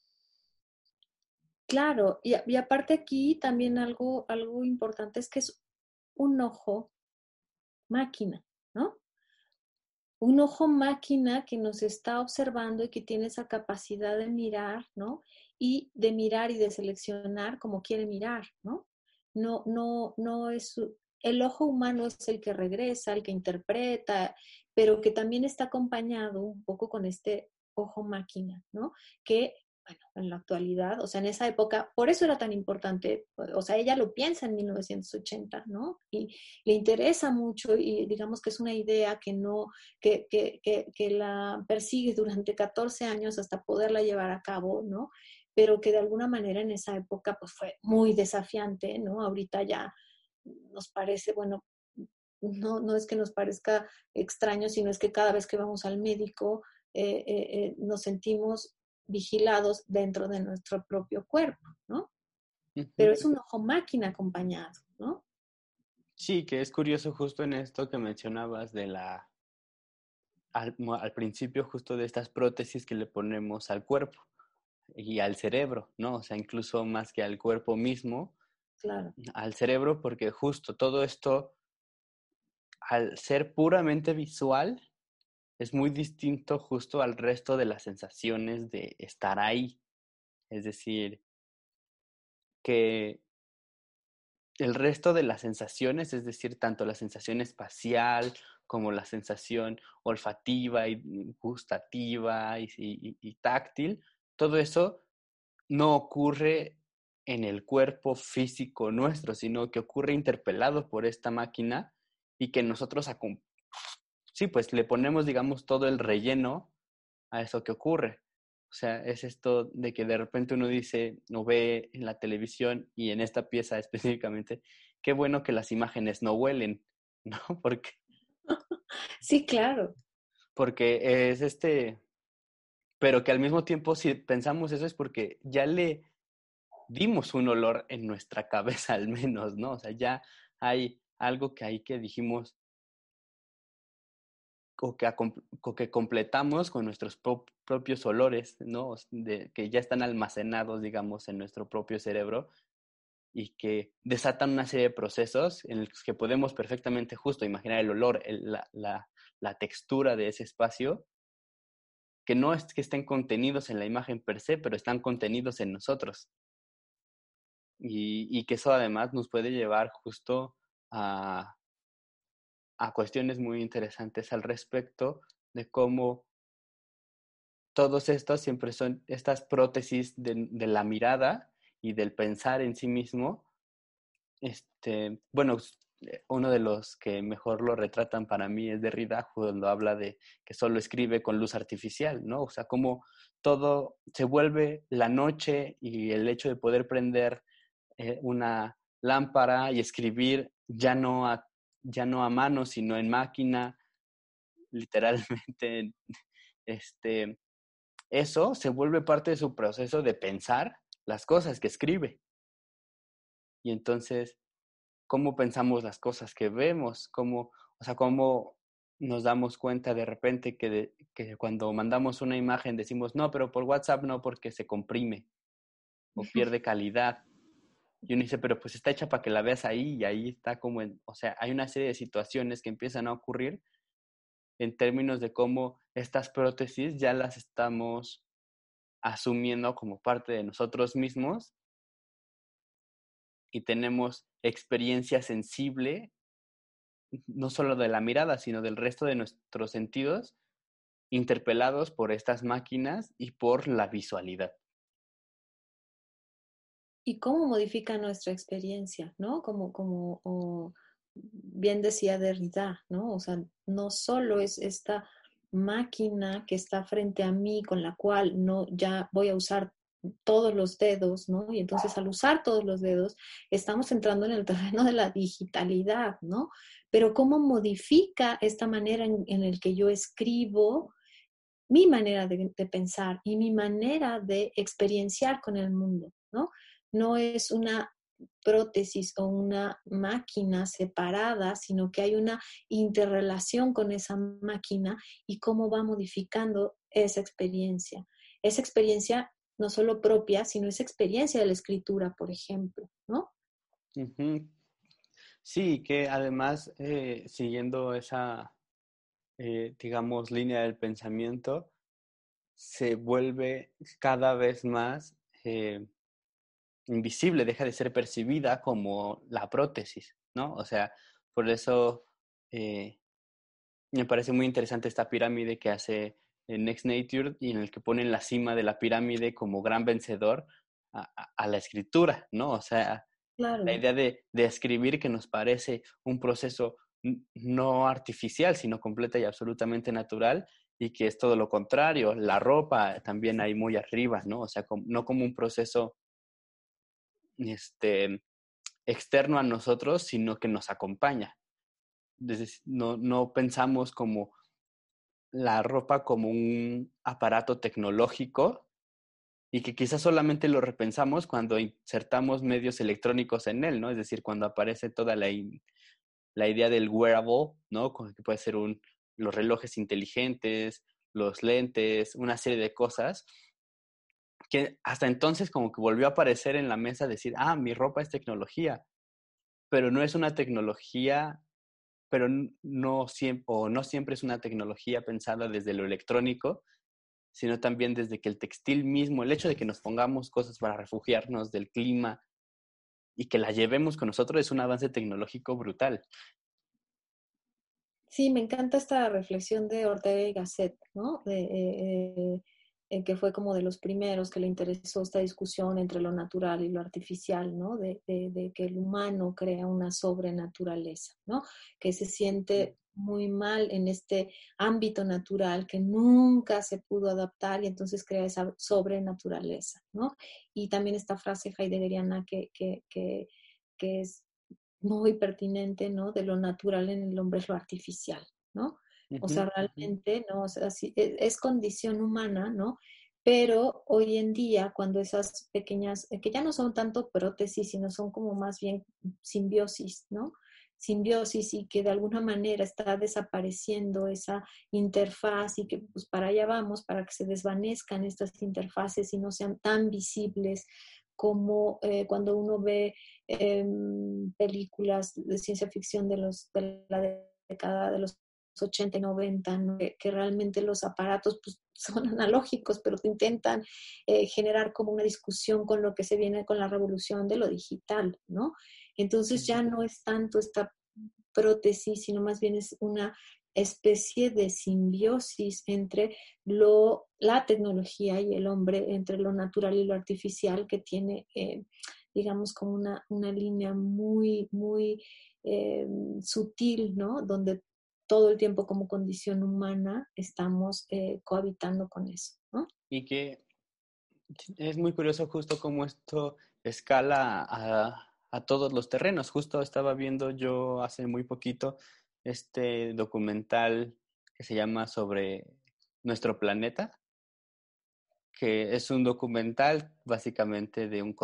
Claro, y, aparte aquí también algo, algo importante es que es un ojo máquina, ¿no? Un ojo máquina que nos está observando y que tiene esa capacidad de mirar, ¿no? Y de mirar y de seleccionar como quiere mirar, ¿no? No, no, no es, el ojo humano es el que regresa, el que interpreta, pero que también está acompañado un poco con este ojo máquina, ¿no? Que, bueno, en la actualidad, o sea, en esa época, por eso era tan importante, o sea, ella lo piensa en 1980, ¿no? Y le interesa mucho y digamos que es una idea que no, que, que, que, la persigue durante 14 años hasta poderla llevar a cabo, ¿no? Pero que de alguna manera en esa época pues fue muy desafiante, ¿no? Ahorita ya nos parece, bueno, no, no es que nos parezca extraño, sino es que cada vez que vamos al médico eh, eh, eh, nos sentimos vigilados dentro de nuestro propio cuerpo, ¿no? Pero es un ojo máquina acompañado, ¿no? Sí, que es curioso justo en esto que mencionabas de la, al, al, principio justo de estas prótesis que le ponemos al cuerpo y al cerebro, ¿no? O sea, incluso más que al cuerpo mismo, claro. al cerebro, porque justo todo esto al ser puramente visual, es muy distinto justo al resto de las sensaciones de estar ahí. Es decir, que el resto de las sensaciones, es decir, tanto la sensación espacial como la sensación olfativa y gustativa y, táctil, todo eso no ocurre en el cuerpo físico nuestro, sino que ocurre interpelado por esta máquina y que nosotros, sí, pues le ponemos, digamos, todo el relleno a eso que ocurre. O sea, es esto de que de repente uno dice, no ve en la televisión y en esta pieza específicamente, qué bueno que las imágenes no huelen, ¿no? Porque... Sí, claro. Porque es este, pero que al mismo tiempo si pensamos eso es porque ya le dimos un olor en nuestra cabeza al menos, ¿no? O sea, ya hay algo que ahí que dijimos o que, que completamos con nuestros propios olores, ¿no? De, que ya están almacenados, digamos, en nuestro propio cerebro y que desatan una serie de procesos en los que podemos perfectamente justo imaginar el olor, la, la, la textura de ese espacio, que no es que estén contenidos en la imagen per se, pero están contenidos en nosotros. Y, y que eso además nos puede llevar justo a, a cuestiones muy interesantes al respecto de cómo todos estos siempre son estas prótesis de, la mirada y del pensar en sí mismo. Este, bueno, eh, uno de los que mejor lo retratan para mí es Derrida, cuando habla de que solo escribe con luz artificial, ¿no? O sea, cómo todo se vuelve la noche y el hecho de poder prender eh, una lámpara y escribir ya no a ya no a mano, sino en máquina, literalmente, este, eso se vuelve parte de su proceso de pensar las cosas que escribe. Y entonces, ¿cómo pensamos las cosas que vemos? ¿Cómo, o sea, cómo nos damos cuenta de repente que, que cuando mandamos una imagen decimos, no, pero por WhatsApp no, porque se comprime o pierde calidad. Y uno dice, pero pues está hecha para que la veas ahí y ahí está como en, o sea, hay una serie de situaciones que empiezan a ocurrir en términos de cómo estas prótesis ya las estamos asumiendo como parte de nosotros mismos y tenemos experiencia sensible, no solo de la mirada, sino del resto de nuestros sentidos, interpelados por estas máquinas y por la visualidad y cómo modifica nuestra experiencia, ¿no? Como, como bien decía Derrida, ¿no? O sea, no solo es esta máquina que está frente a mí con la cual no ya voy a usar todos los dedos, ¿no? Y entonces al usar todos los dedos estamos entrando en el terreno de la digitalidad, ¿no? Pero cómo modifica esta manera en, en el que yo escribo mi manera de, de pensar y mi manera de experienciar con el mundo, ¿no? No es una prótesis o una máquina separada, sino que hay una interrelación con esa máquina y cómo va modificando esa experiencia. Esa experiencia no solo propia, sino esa experiencia de la escritura, por ejemplo, ¿no? Sí, que además, eh, siguiendo esa, eh, digamos, línea del pensamiento, se vuelve cada vez más eh, invisible, deja de ser percibida como la prótesis, ¿no? O sea, por eso eh, me parece muy interesante esta pirámide que hace Next Nature y en el que ponen la cima de la pirámide como gran vencedor a, la escritura, ¿no? O sea, la idea de, de, escribir que nos parece un proceso no artificial, sino completa y absolutamente natural, y que es todo lo contrario. La ropa también hay muy arriba, ¿no? O sea, no como un proceso este, externo a nosotros, sino que nos acompaña. no, no pensamos como la ropa como un aparato tecnológico y que quizás solamente lo repensamos cuando insertamos medios electrónicos en él, ¿no? Es decir, cuando aparece toda la, la idea del wearable, ¿no? Que puede ser un, los relojes inteligentes, los lentes, una serie de cosas que hasta entonces como que volvió a aparecer en la mesa decir, ah, mi ropa es tecnología, pero no es una tecnología, pero no siempre, o no siempre es una tecnología pensada desde lo electrónico, sino también desde que el textil mismo, el hecho de que nos pongamos cosas para refugiarnos del clima y que la llevemos con nosotros es un avance tecnológico brutal. Sí, me encanta esta reflexión de Ortega y Gasset, ¿no? Eh, eh, que fue como de los primeros que le interesó esta discusión entre lo natural y lo artificial, ¿no? De, de, que el humano crea una sobrenaturaleza, ¿no? Que se siente muy mal en este ámbito natural que nunca se pudo adaptar y entonces crea esa sobrenaturaleza, ¿no? Y también esta frase heideggeriana que, que, que, que es muy pertinente, ¿no? De lo natural en el hombre es lo artificial, ¿no? O sea, realmente, ¿no? O sea, e, es, condición humana, ¿no? Pero hoy en día, cuando esas pequeñas, eh, que ya no son tanto prótesis, sino son como más bien simbiosis, ¿no? Simbiosis y que de alguna manera está desapareciendo esa interfaz y que pues para allá vamos, para que se desvanezcan estas interfaces y no sean tan visibles como eh, cuando uno ve em, películas de ciencia ficción de, los, de la década de los 80 y 90, que, realmente los aparatos pues, son analógicos, pero que intentan eh, generar como una discusión con lo que se viene con la revolución de lo digital, ¿no? Entonces ya no es tanto esta prótesis, sino más bien es una especie de simbiosis entre lo, la tecnología y el hombre, entre lo natural y lo artificial, que tiene, eh, digamos, como una, una, línea muy, muy eh, sutil, ¿no? Donde todo el tiempo como condición humana estamos eh, cohabitando con eso, ¿no? Y que es muy curioso justo cómo esto escala a, a todos los terrenos. Justo estaba viendo yo hace muy poquito este documental que se llama sobre nuestro planeta, que es un documental básicamente de un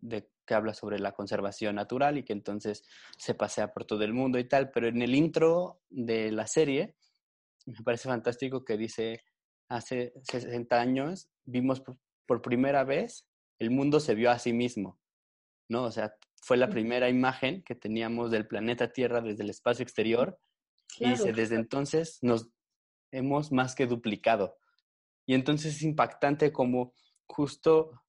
de, que habla sobre la conservación natural y que entonces se pasea por todo el mundo y tal, pero en el intro de la serie me parece fantástico que dice, hace 60 años vimos por, primera vez, el mundo se vio a sí mismo, ¿no? O sea, fue la primera imagen que teníamos del planeta Tierra desde el espacio exterior y desde entonces nos hemos más que duplicado. Y entonces es impactante como justo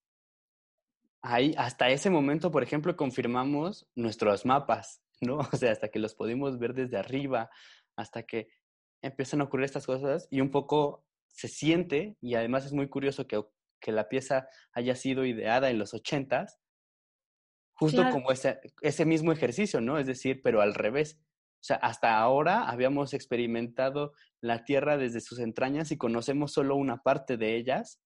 ahí, hasta ese momento, por ejemplo, confirmamos nuestros mapas, ¿no? O sea, hasta que los pudimos ver desde arriba, hasta que empiezan a ocurrir estas cosas y un poco se siente, y además es muy curioso que, que la pieza haya sido ideada en los ochentas, justo como ese, ese mismo ejercicio, ¿no? Es decir, pero al revés. O sea, hasta ahora habíamos experimentado la Tierra desde sus entrañas y conocemos solo una parte de ellas.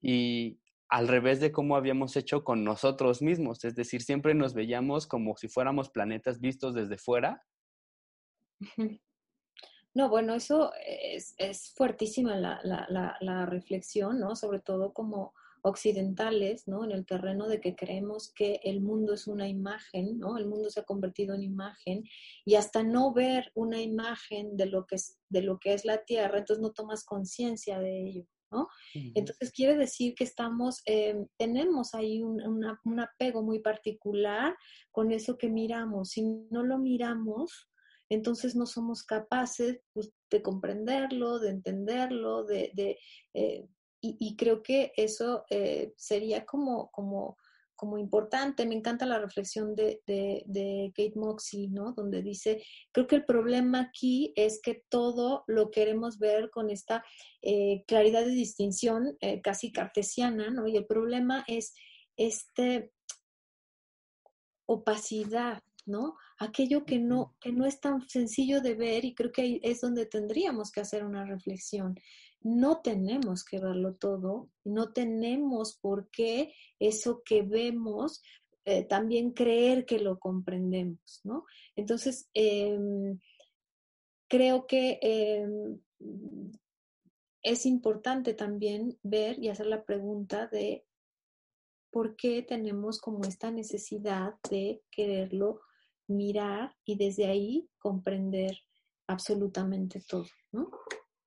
Y al revés de cómo habíamos hecho con nosotros mismos, es decir, siempre nos veíamos como si fuéramos planetas vistos desde fuera. No, bueno, eso es, es fuertísima la, la, reflexión, ¿no? Sobre todo como occidentales, ¿no? En el terreno de que creemos que el mundo es una imagen, ¿no? El mundo se ha convertido en imagen y hasta no ver una imagen de lo que es, de lo que es la Tierra, entonces no tomas conciencia de ello. ¿No? Entonces quiere decir que estamos, eh, tenemos ahí un, un, apego muy particular con eso que miramos. Si no lo miramos, entonces no somos capaces pues, de comprenderlo, de entenderlo, de, de eh, y, creo que eso eh, sería como, como, como importante. Me encanta la reflexión de, de, Kate Moxie, ¿no? Donde dice, creo que el problema aquí es que todo lo queremos ver con esta eh, claridad de distinción eh, casi cartesiana, ¿no? Y el problema es este opacidad, ¿no? Aquello que no, que no es tan sencillo de ver y creo que ahí es donde tendríamos que hacer una reflexión no tenemos que verlo todo, no tenemos por qué eso que vemos eh, también creer que lo comprendemos, ¿no? Entonces, em, creo que em, es importante también ver y hacer la pregunta de por qué tenemos como esta necesidad de quererlo mirar y desde ahí comprender absolutamente todo, ¿no?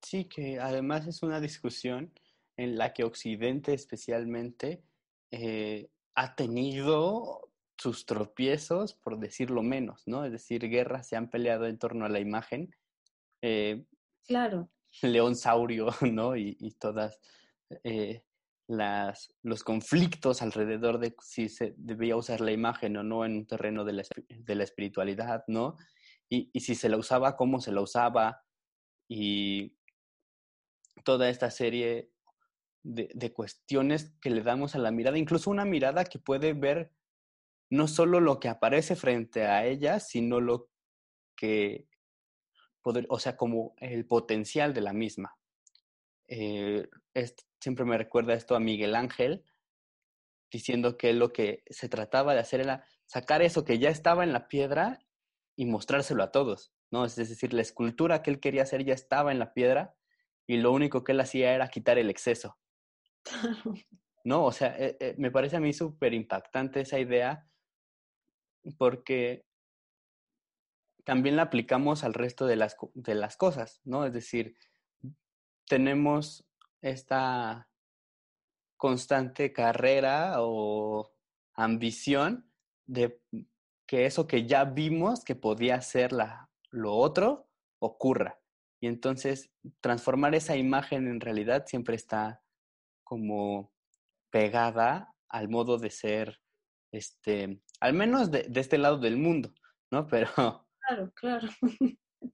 Sí, que además es una discusión en la que Occidente especialmente eh, ha tenido sus tropiezos, por decirlo menos, ¿no? Es decir, guerras se han peleado en torno a la imagen. Eh, claro. León Saurio, ¿no? Y, todas eh, las, los conflictos alrededor de si se debía usar la imagen o no en un terreno de la, de la espiritualidad, ¿no? Y, y, si se la usaba, cómo se la usaba, y toda esta serie de, cuestiones que le damos a la mirada, incluso una mirada que puede ver no solo lo que aparece frente a ella, sino lo que, poder, o sea, como el potencial de la misma. Eh, siempre me recuerda esto a Miguel Ángel, diciendo que lo que se trataba de hacer era sacar eso que ya estaba en la piedra y mostrárselo a todos, ¿no? Es decir, la escultura que él quería hacer ya estaba en la piedra y lo único que él hacía era quitar el exceso. No, o sea, eh, eh, me parece a mí súper impactante esa idea porque también la aplicamos al resto de las, de las cosas, ¿no? Es decir, tenemos esta constante carrera o ambición de que eso que ya vimos que podía ser la, lo otro ocurra. Y entonces transformar esa imagen en realidad siempre está como pegada al modo de ser, este, al menos de, de este lado del mundo, ¿no? Pero Claro, claro.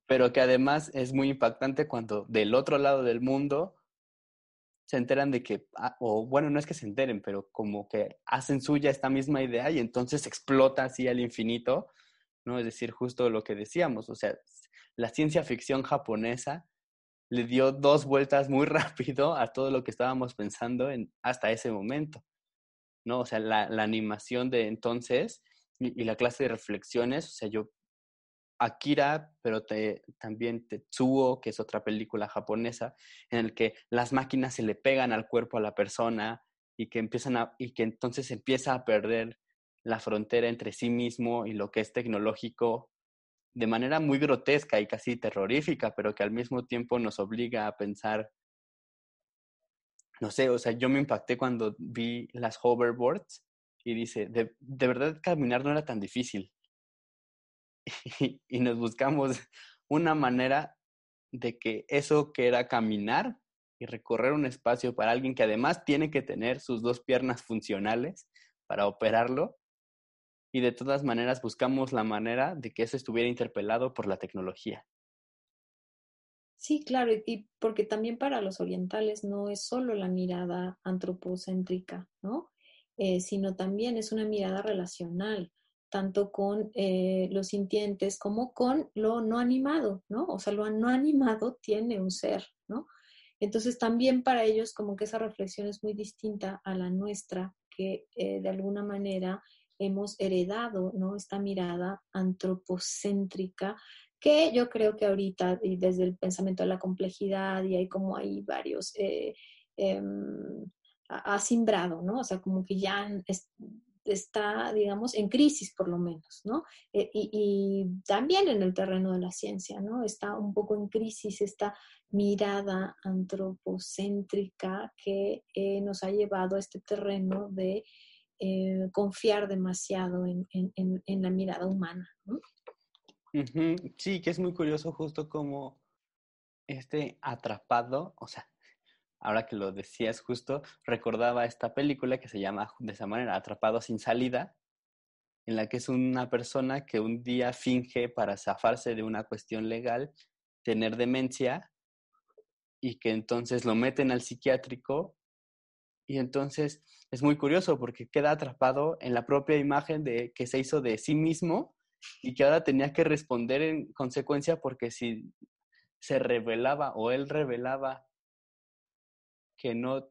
Pero que además es muy impactante cuando del otro lado del mundo se enteran de que, ah, o bueno, no es que se enteren, pero como que hacen suya esta misma idea y entonces explota así al infinito, ¿no? Es decir, justo lo que decíamos, o sea, la ciencia ficción japonesa le dio dos vueltas muy rápido a todo lo que estábamos pensando en, hasta ese momento, ¿no? O sea, la, la animación de entonces y, la clase de reflexiones, o sea, yo Akira, pero te, también Tetsuo, que es otra película japonesa, en el que las máquinas se le pegan al cuerpo a la persona y que empiezan y que entonces empieza a perder la frontera entre sí mismo y lo que es tecnológico de manera muy grotesca y casi terrorífica, pero que al mismo tiempo nos obliga a pensar, no sé, o sea, yo me impacté cuando vi las hoverboards y dice, de, de verdad caminar no era tan difícil y, nos buscamos una manera de que eso que era caminar y recorrer un espacio para alguien que además tiene que tener sus dos piernas funcionales para operarlo. Y de todas maneras buscamos la manera de que eso estuviera interpelado por la tecnología. Sí, claro, y porque también para los orientales no es solo la mirada antropocéntrica, ¿no? Eh, sino también es una mirada relacional tanto con eh, los sintientes como con lo no animado, ¿no? O sea, lo no animado tiene un ser, ¿no? Entonces también para ellos como que esa reflexión es muy distinta a la nuestra, que eh, de alguna manera hemos heredado, ¿no? Esta mirada antropocéntrica que yo creo que ahorita, y desde el pensamiento de la complejidad, y hay como hay varios, eh, em, ha simbrado, ¿no? O sea, como que ya está, digamos, en crisis por lo menos, ¿no? Eh, y, también en el terreno de la ciencia, ¿no? Está un poco en crisis esta mirada antropocéntrica que eh, nos ha llevado a este terreno de eh, confiar demasiado en, la mirada humana. Sí, que es muy curioso justo como este atrapado, o sea, ahora que lo decías justo, recordaba esta película que se llama de esa manera, Atrapado sin salida, en la que es una persona que un día finge para zafarse de una cuestión legal tener demencia y que entonces lo meten al psiquiátrico y entonces es muy curioso porque queda atrapado en la propia imagen de que se hizo de sí mismo y que ahora tenía que responder en consecuencia porque si se revelaba o él revelaba que no,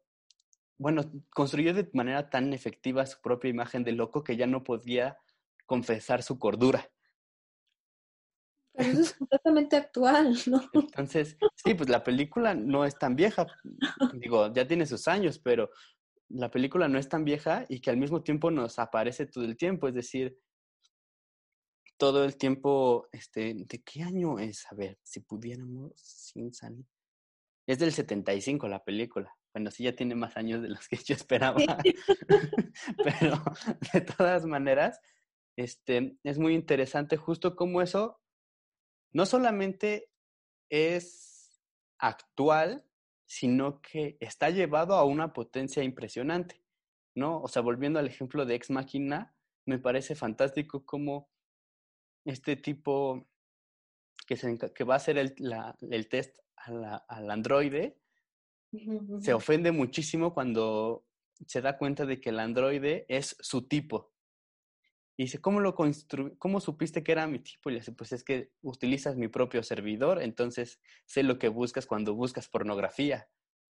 bueno, construyó de manera tan efectiva su propia imagen de loco que ya no podía confesar su cordura. Pero eso es completamente actual, ¿no? Entonces, sí, pues la película no es tan vieja, digo, ya tiene sus años, pero la película no es tan vieja y que al mismo tiempo nos aparece todo el tiempo, es decir, todo el tiempo, este, ¿de qué año es? A ver, si pudiéramos, sin salir. Es del 75 la película. Bueno, sí ya tiene más años de los que yo esperaba. Pero de todas maneras, este, es muy interesante justo cómo eso no solamente es actual, sino que está llevado a una potencia impresionante, ¿no? O sea, volviendo al ejemplo de Ex Machina, me parece fantástico cómo este tipo que, se, que va a hacer el, la, el test al androide, se ofende muchísimo cuando se da cuenta de que el androide es su tipo. Y dice, ¿cómo, lo ¿cómo supiste que era mi tipo? Y le dice, pues es que utilizas mi propio servidor, entonces sé lo que buscas cuando buscas pornografía,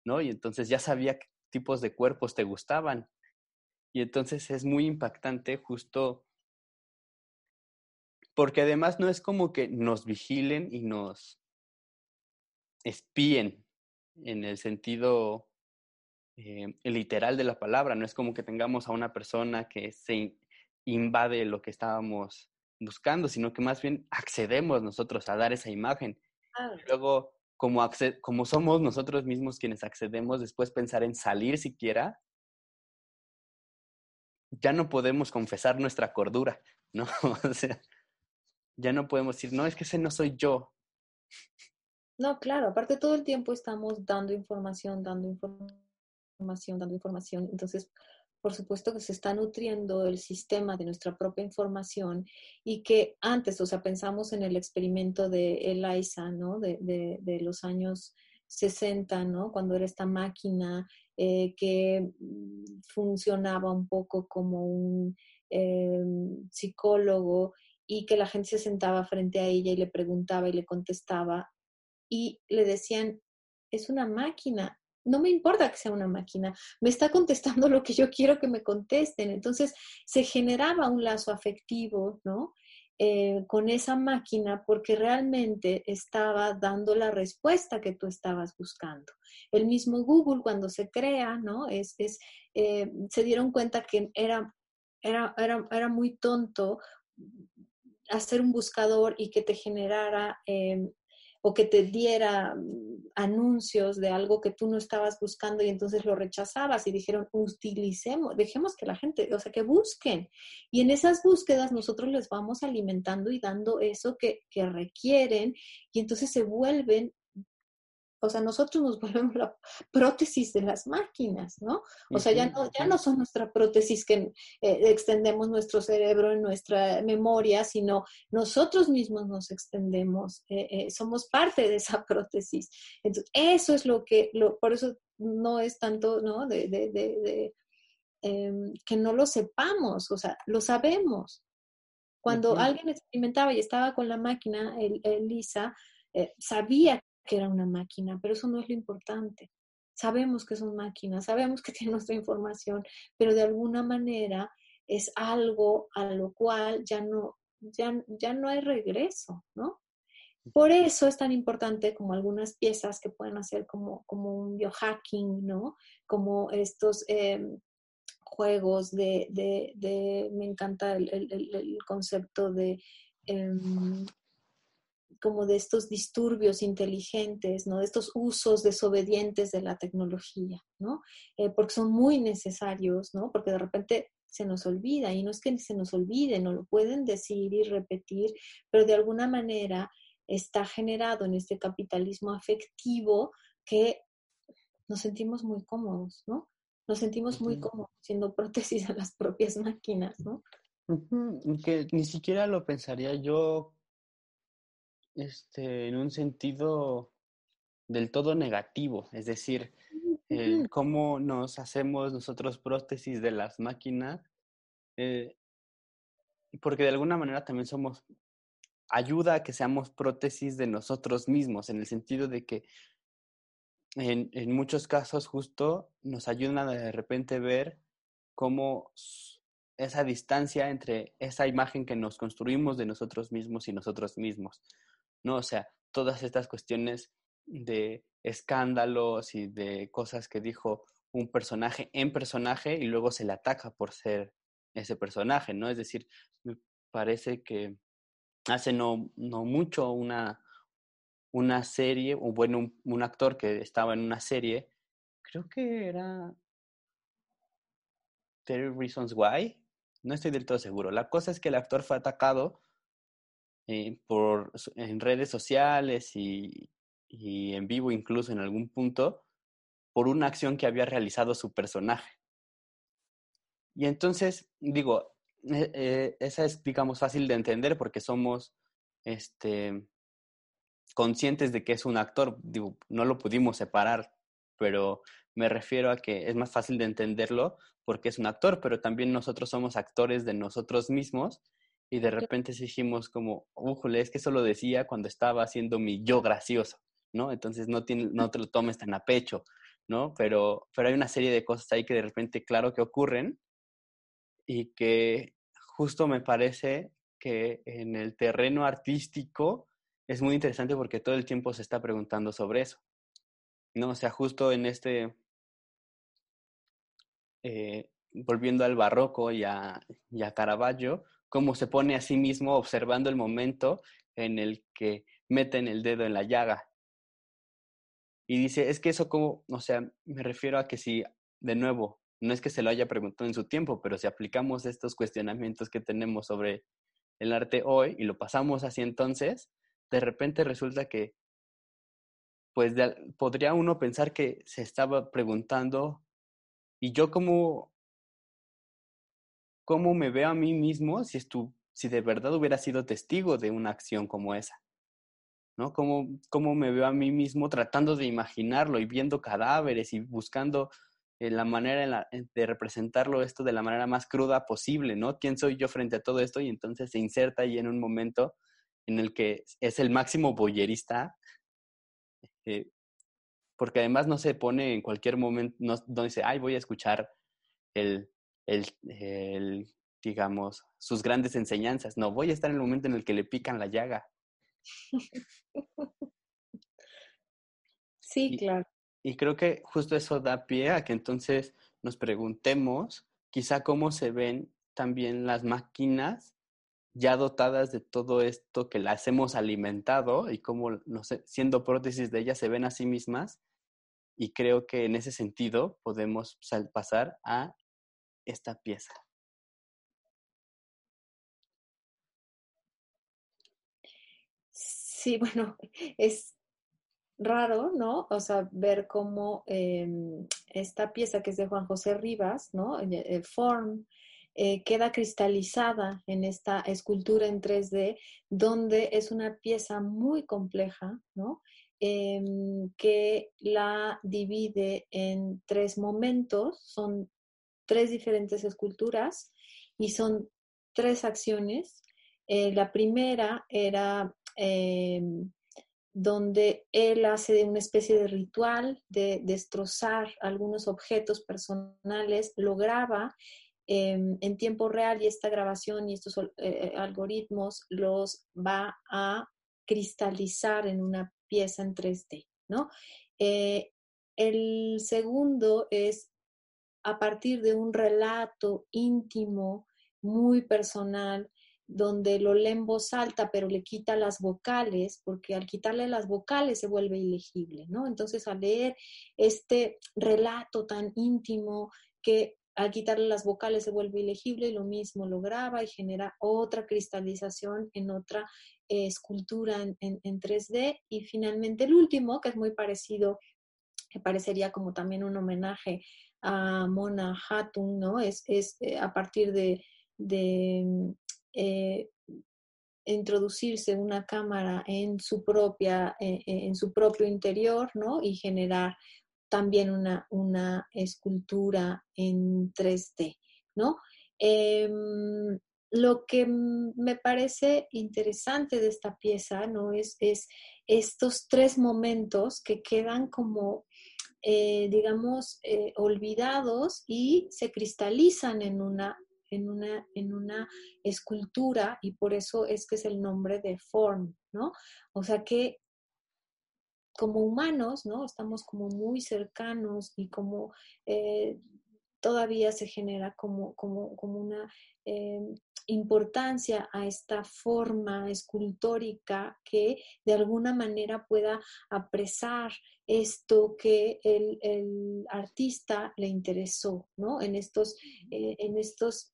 ¿no? Y entonces ya sabía qué tipos de cuerpos te gustaban. Y entonces es muy impactante justo porque además no es como que nos vigilen y nos espíen en el sentido eh, literal de la palabra, no es como que tengamos a una persona que se invade lo que estábamos buscando, sino que más bien accedemos nosotros a dar esa imagen. Luego, como, como somos nosotros mismos quienes accedemos, después pensar en salir siquiera, ya no podemos confesar nuestra cordura, ¿no? o sea, ya no podemos decir, no, es que ese no soy yo. No, claro, aparte todo el tiempo estamos dando información, dando información, dando información. Entonces, por supuesto que se está nutriendo el sistema de nuestra propia información y que antes, o sea, pensamos en el experimento de ELISA, ¿no? De, de, los años 60, ¿no? Cuando era esta máquina eh, que mm, funcionaba un poco como un eh, psicólogo y que la gente se sentaba frente a ella y le preguntaba y le contestaba y le decían, es una máquina, no me importa que sea una máquina, me está contestando lo que yo quiero que me contesten. Entonces se generaba un lazo afectivo, ¿no? Eh, con esa máquina porque realmente estaba dando la respuesta que tú estabas buscando. El mismo Google cuando se crea, ¿no? Es, es eh, se dieron cuenta que era, era, era, era muy tonto hacer un buscador y que te generara em, o que te diera mm, anuncios de algo que tú no estabas buscando y entonces lo rechazabas y dijeron, utilicemos, dejemos que la gente, o sea, que busquen. Y en esas búsquedas nosotros les vamos alimentando y dando eso que, que requieren y entonces se vuelven o sea, nosotros nos volvemos la prótesis de las máquinas, ¿no? O sea, ya no, ya no son nuestra prótesis que eh, extendemos nuestro cerebro en nuestra memoria, sino nosotros mismos nos extendemos, eh, eh, somos parte de esa prótesis. Entonces, eso es lo que, lo, por eso no es tanto, ¿no? De, de, de, em, que no lo sepamos, o sea, lo sabemos. Cuando alguien experimentaba y estaba con la máquina, el, Lisa, sabía que era una máquina, pero eso no es lo importante. Sabemos que son máquinas, sabemos que tienen nuestra información, pero de alguna manera es algo a lo cual ya no, ya, ya no hay regreso, ¿no? Por eso es tan importante como algunas piezas que pueden hacer como, como un biohacking, ¿no? Como estos em, juegos de, de, de, me encanta el, el, el concepto de em, como de estos disturbios inteligentes, ¿no? De estos usos desobedientes de la tecnología, ¿no? Eh, porque son muy necesarios, ¿no? Porque de repente se nos olvida y no es que se nos olvide, no lo pueden decir y repetir, pero de alguna manera está generado en este capitalismo afectivo que nos sentimos muy cómodos, ¿no? Nos sentimos muy cómodos siendo prótesis a las propias máquinas, ¿no? Que ni siquiera lo pensaría yo este, en un sentido del todo negativo, es decir, cómo nos hacemos nosotros prótesis de las máquinas, eh, porque de alguna manera también somos, ayuda a que seamos prótesis de nosotros mismos, en el sentido de que en, en muchos casos justo nos ayudan a de repente ver cómo esa distancia entre esa imagen que nos construimos de nosotros mismos y nosotros mismos. ¿No? O sea, todas estas cuestiones de escándalos y de cosas que dijo un personaje en personaje y luego se le ataca por ser ese personaje, ¿no? Es decir, me parece que hace no, no mucho una, una serie, o bueno, un, actor que estaba en una serie, creo que era 30 Reasons Why, no estoy del todo seguro. La cosa es que el actor fue atacado eh, por, en redes sociales y, y en vivo incluso en algún punto por una acción que había realizado su personaje. Y entonces, digo, eh, esa es, digamos, fácil de entender porque somos este, conscientes de que es un actor. Digo, no lo pudimos separar, pero me refiero a que es más fácil de entenderlo porque es un actor, pero también nosotros somos actores de nosotros mismos y de repente dijimos como, ujole, es que eso lo decía cuando estaba haciendo mi yo gracioso, ¿no? Entonces no, tiene, no te lo tomes tan a pecho, ¿no? Pero, pero hay una serie de cosas ahí que de repente, claro que ocurren y que justo me parece que en el terreno artístico es muy interesante porque todo el tiempo se está preguntando sobre eso. ¿No? O sea, justo en este, eh, volviendo al barroco y a, y a Caravaggio, cómo se pone a sí mismo observando el momento en el que meten el dedo en la llaga. Y dice, es que eso como, o sea, me refiero a que si, de nuevo, no es que se lo haya preguntado en su tiempo, pero si aplicamos estos cuestionamientos que tenemos sobre el arte hoy y lo pasamos así entonces, de repente resulta que, pues podría uno pensar que se estaba preguntando, ¿y yo cómo, cómo me veo a mí mismo si, estu si de verdad hubiera sido testigo de una acción como esa? ¿no? ¿Cómo, ¿Cómo me veo a mí mismo tratando de imaginarlo y viendo cadáveres y buscando eh, la manera de representarlo esto de la manera más cruda posible, ¿no? ¿Quién soy yo frente a todo esto? Y entonces se inserta ahí en un momento en el que es el máximo boyerista, eh, porque además no se pone en cualquier momento, no, dice, ay, voy a escuchar el, el, el, digamos, sus grandes enseñanzas. No, voy a estar en el momento en el que le pican la llaga. Sí, claro. Y creo que justo eso da pie a que entonces nos preguntemos quizá cómo se ven también las máquinas ya dotadas de todo esto que las hemos alimentado y cómo, no sé, siendo prótesis de ellas se ven a sí mismas. Y creo que en ese sentido podemos pasar a esta pieza. Sí, bueno, es raro, ¿no? O sea, ver cómo em, esta pieza que es de Juan José Rivas, ¿no? Eh, Form, eh, queda cristalizada en esta escultura en 3D, donde es una pieza muy compleja, ¿no? Em, que la divide en tres momentos, son tres diferentes esculturas y son tres acciones. Eh, la primera era em, donde él hace una especie de ritual de destrozar algunos objetos personales, lo graba em, en tiempo real y esta grabación y estos eh, eh, algoritmos los va a cristalizar en una pieza en 3D, ¿no? Eh, el segundo es a partir de un relato íntimo, muy personal, donde lo lee en voz alta, pero le quita las vocales, porque al quitarle las vocales se vuelve ilegible, ¿no? Entonces, al leer este relato tan íntimo que al quitarle las vocales se vuelve ilegible, lo mismo lo graba y genera otra cristalización en otra eh, escultura en, 3D. Y finalmente el último, que es muy parecido, que parecería como también un homenaje a Mona Hatun, ¿no? Es, es eh, a partir de eh, introducirse una cámara en su propia, eh, en su propio interior, ¿no? Y generar también una, una escultura en 3D, ¿no? Em, lo que me parece interesante de esta pieza, ¿no? Es, es estos tres momentos que quedan como, digamos, olvidados y se cristalizan en una en una, en una escultura y por eso es que es el nombre de form, ¿no? O sea que como humanos, ¿no? Estamos como muy cercanos y como eh, todavía se genera como, como, como una eh, importancia a esta forma escultórica que de alguna manera pueda apresar esto que el, artista le interesó, ¿no? En estos, eh, en estos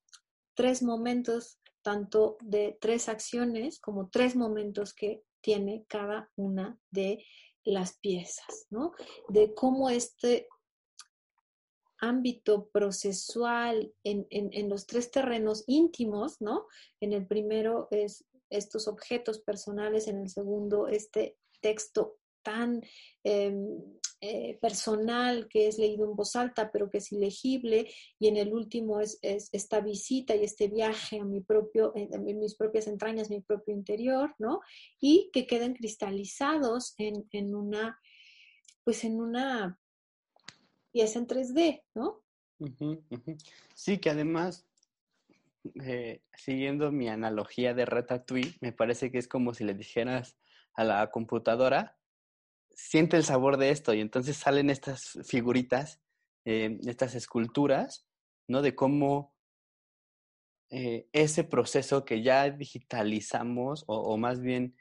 tres momentos, tanto de tres acciones como tres momentos que tiene cada una de las piezas, ¿no? De cómo este ámbito procesual en, en, los tres terrenos íntimos, ¿no? En el primero es estos objetos personales, en el segundo este texto tan em, eh, personal que es leído en voz alta, pero que es ilegible, y en el último es, esta visita y este viaje a mi propio, en, mis propias entrañas, mi propio interior, ¿no? Y que queden cristalizados en, en una, pues en una pieza en 3D, ¿no? Sí, que además eh, siguiendo mi analogía de Ratatouille, me parece que es como si le dijeras a la computadora, siente el sabor de esto y entonces salen estas figuritas, eh, estas esculturas, ¿no? De cómo eh, ese proceso que ya digitalizamos o, más bien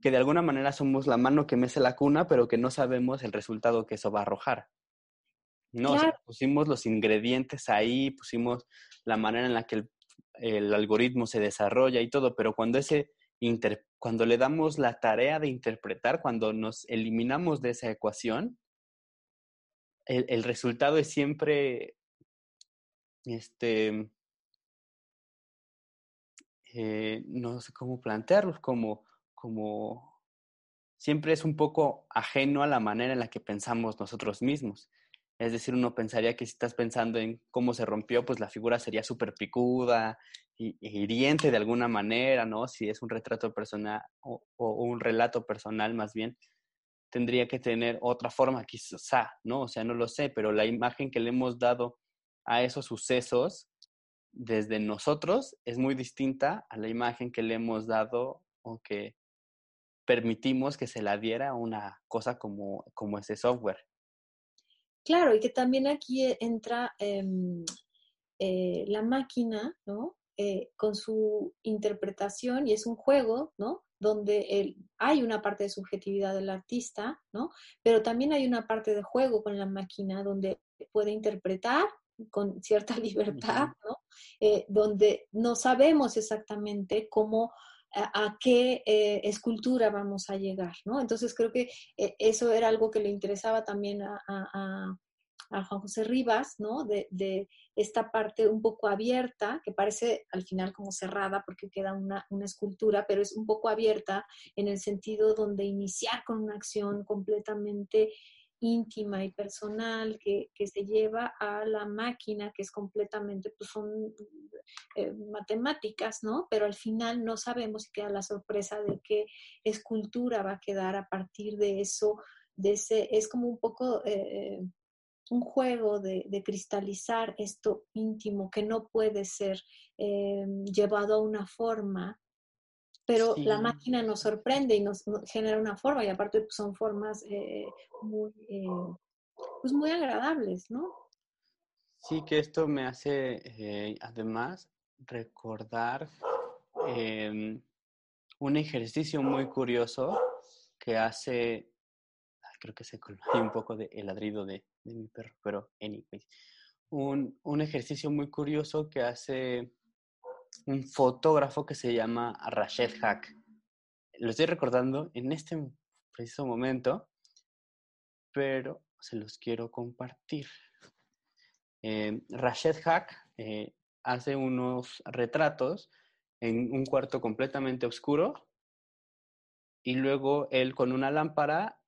que de alguna manera somos la mano que mece la cuna, pero que no sabemos el resultado que eso va a arrojar. No, pusimos los ingredientes ahí, pusimos la manera en la que el, algoritmo se desarrolla y todo, pero cuando ese cuando le damos la tarea de interpretar, cuando nos eliminamos de esa ecuación, el, resultado es siempre este eh, no sé cómo plantearlo, como, como siempre es un poco ajeno a la manera en la que pensamos nosotros mismos. Es decir, uno pensaría que si estás pensando en cómo se rompió, pues la figura sería súper picuda hiriente de alguna manera, ¿no? Si es un retrato personal o, un relato personal más bien, tendría que tener otra forma quizá, ¿no? O sea, no lo sé, pero la imagen que le hemos dado a esos sucesos desde nosotros es muy distinta a la imagen que le hemos dado o que permitimos que se la diera una cosa como, como ese software. Claro, y que también aquí e, entra em, eh, la máquina, ¿no? Eh, con su interpretación y es un juego, ¿no? Donde hay una parte de subjetividad del artista, ¿no? Pero también hay una parte de juego con la máquina donde puede interpretar con cierta libertad, ¿no? Eh, donde no sabemos exactamente cómo a, qué escultura vamos a llegar, ¿no? Entonces creo que eso era algo que le interesaba también a, a Juan José Rivas, ¿no? De, esta parte un poco abierta, que parece al final como cerrada porque queda una, una, escultura, pero es un poco abierta en el sentido donde iniciar con una acción completamente íntima y personal que, que se lleva a la máquina, que es completamente, pues son eh, matemáticas, ¿no? Pero al final no sabemos y queda la sorpresa de qué escultura va a quedar a partir de eso, de ese, es como un poco... Eh, un juego de, cristalizar esto íntimo que no puede ser eh, llevado a una forma, pero la máquina nos sorprende y nos, genera una forma y aparte pues, son formas eh, muy, eh, pues muy agradables, ¿no? Sí, que esto me hace además recordar em, un ejercicio muy curioso que hace creo que se coló un poco de el ladrido de, de mi perro, pero anyways. Un, un, ejercicio muy curioso que hace un fotógrafo que se llama Rashid Hack. Lo estoy recordando en este preciso momento, pero se los quiero compartir. Eh, Rashid Hack eh, hace unos retratos en un cuarto completamente oscuro y luego él con una lámpara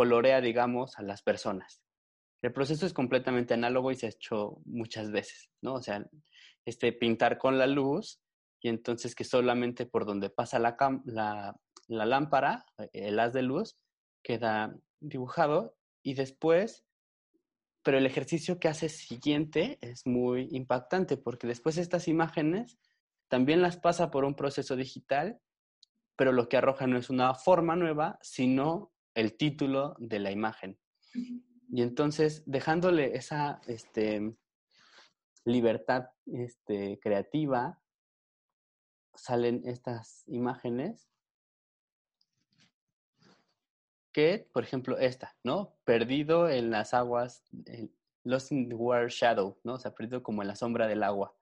colorea, digamos, a las personas. El proceso es completamente análogo y se ha hecho muchas veces, ¿no? O sea, este pintar con la luz y entonces que solamente por donde pasa la, la, la lámpara, el haz de luz, queda dibujado y después, pero el ejercicio que hace siguiente es muy impactante porque después estas imágenes también las pasa por un proceso digital pero lo que arroja no es una forma nueva, sino el título de la imagen. Y entonces, dejándole esa este, libertad este, creativa, salen estas imágenes que, por ejemplo, esta, ¿no? Perdido en las aguas, Lost in the Water Shadow, ¿no? O sea, perdido como en la sombra del agua.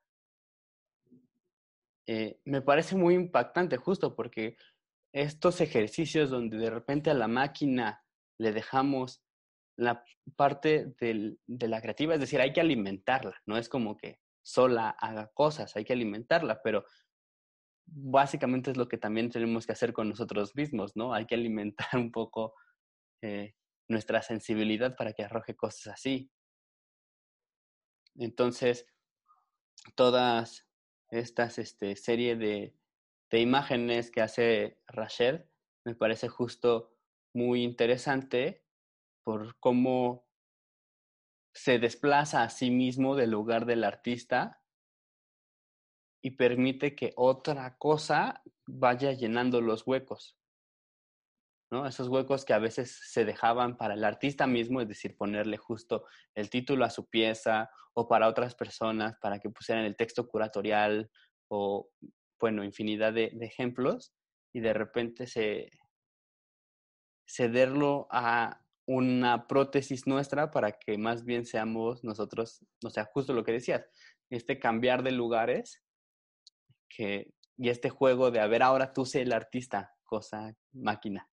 Eh, me parece muy impactante justo porque estos ejercicios donde de repente a la máquina le dejamos la parte de la creativa, es decir, hay que alimentarla, no es como que sola haga cosas, hay que alimentarla, pero básicamente es lo que también tenemos que hacer con nosotros mismos, ¿no? Hay que alimentar un poco eh, nuestra sensibilidad para que arroje cosas así. Entonces, todas estas este, serie de, de, imágenes que hace Rachel me parece justo muy interesante por cómo se desplaza a sí mismo del lugar del artista y permite que otra cosa vaya llenando los huecos. ¿no? Esos huecos que a veces se dejaban para el artista mismo, es decir, ponerle justo el título a su pieza o para otras personas, para que pusieran el texto curatorial o, bueno, infinidad de, ejemplos, y de repente se cederlo a una prótesis nuestra para que más bien seamos nosotros, o sea, justo lo que decías, este cambiar de lugares que, y este juego de, a ver, ahora tú sé el artista, cosa, máquina.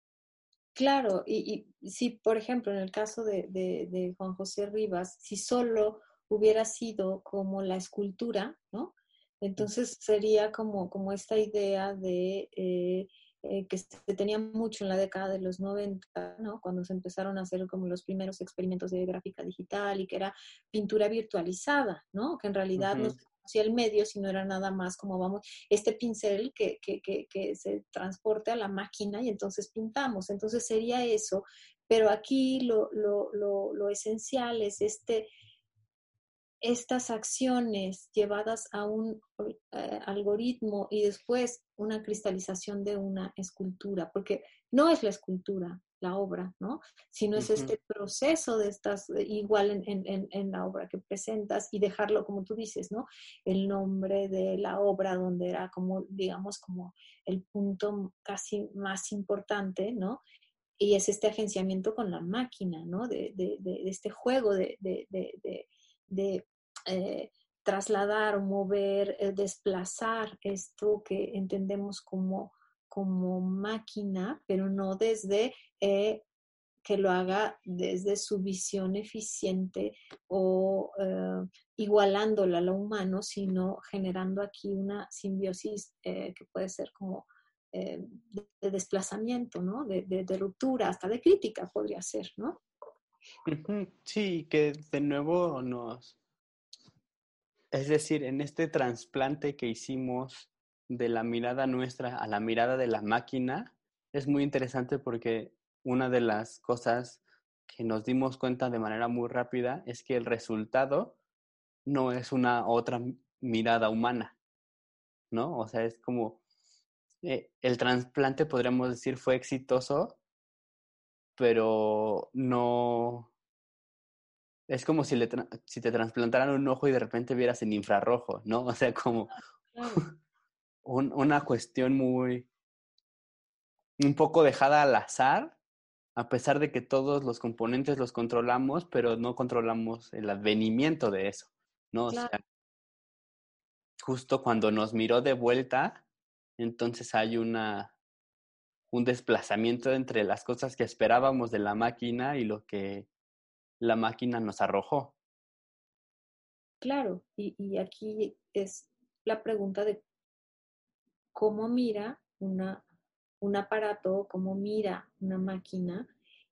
Claro, y, si, por ejemplo, en el caso de, Juan José Rivas, si solo hubiera sido como la escultura, ¿no? Entonces sería como, como esta idea de eh, eh, que se tenía mucho en la década de los 90, ¿no? Cuando se empezaron a hacer como los primeros experimentos de gráfica digital y que era pintura virtualizada, ¿no? Que en realidad no se el medio, sino era nada más como vamos, este pincel que, que, que, que se transporte a la máquina y entonces pintamos. Entonces sería eso, pero aquí lo, lo, lo, lo esencial es este estas acciones llevadas a un eh, algoritmo y después una cristalización de una escultura, porque no es la escultura la obra, ¿no? Sino es este proceso de estas, igual en, la obra que presentas y dejarlo como tú dices, ¿no? El nombre de la obra donde era como, digamos, como el punto casi más importante, ¿no? Y es este agenciamiento con la máquina, ¿no? De, este juego de, de eh, trasladar, mover, eh, desplazar esto que entendemos como, como máquina, pero no desde eh, que lo haga desde su visión eficiente o igualándola a lo humano, sino generando aquí una simbiosis que puede ser como de, desplazamiento, ¿no? De, de, ruptura, hasta de crítica podría ser, ¿no? Sí, que de nuevo nos, es decir, en este trasplante que hicimos de la mirada nuestra a la mirada de la máquina, es muy interesante porque una de las cosas que nos dimos cuenta de manera muy rápida es que el resultado no es una otra mirada humana, ¿no? O sea, es como eh, el trasplante, podríamos decir, fue exitoso, pero no, es como si, le si te trasplantaran un ojo y de repente vieras en infrarrojo, ¿no? O sea, como una cuestión muy, un poco dejada al azar, a pesar de que todos los componentes los controlamos, pero no controlamos el advenimiento de eso, ¿no? O sea, justo cuando nos miró de vuelta, entonces hay una un desplazamiento entre las cosas que esperábamos de la máquina y lo que la máquina nos arrojó. Claro, y, aquí es la pregunta de cómo mira un aparato, cómo mira una máquina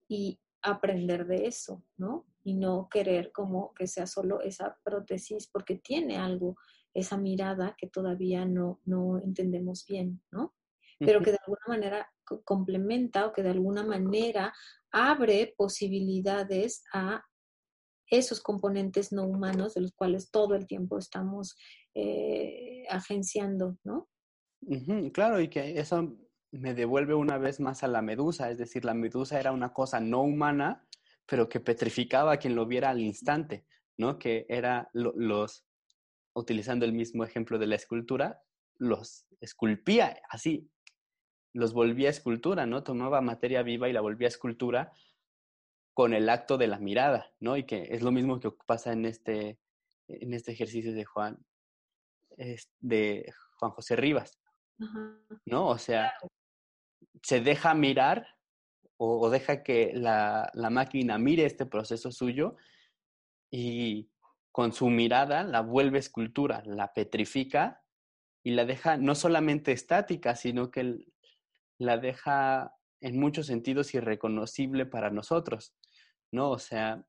y aprender de eso, ¿no? Y no querer como que sea solo esa prótesis porque tiene algo, esa mirada que todavía no, no entendemos bien, ¿no? Pero que de alguna manera complementa o que de alguna manera abre posibilidades a esos componentes no humanos de los cuales todo el tiempo estamos eh, agenciando, ¿no? claro, y que eso me devuelve una vez más a la medusa, es decir, la medusa era una cosa no humana, pero que petrificaba a quien lo viera al instante, ¿no? Que era los, utilizando el mismo ejemplo de la escultura, los esculpía así, los volvía escultura, ¿no? Tomaba materia viva y la volvía escultura con el acto de la mirada, ¿no? Y que es lo mismo que pasa en este, en este ejercicio de Juan, de Juan José Rivas, ¿no? O sea, se deja mirar o, deja que la, la, máquina mire este proceso suyo y con su mirada la vuelve escultura, la petrifica y la deja no solamente estática, sino que la deja en muchos sentidos irreconocible para nosotros, ¿no? O sea,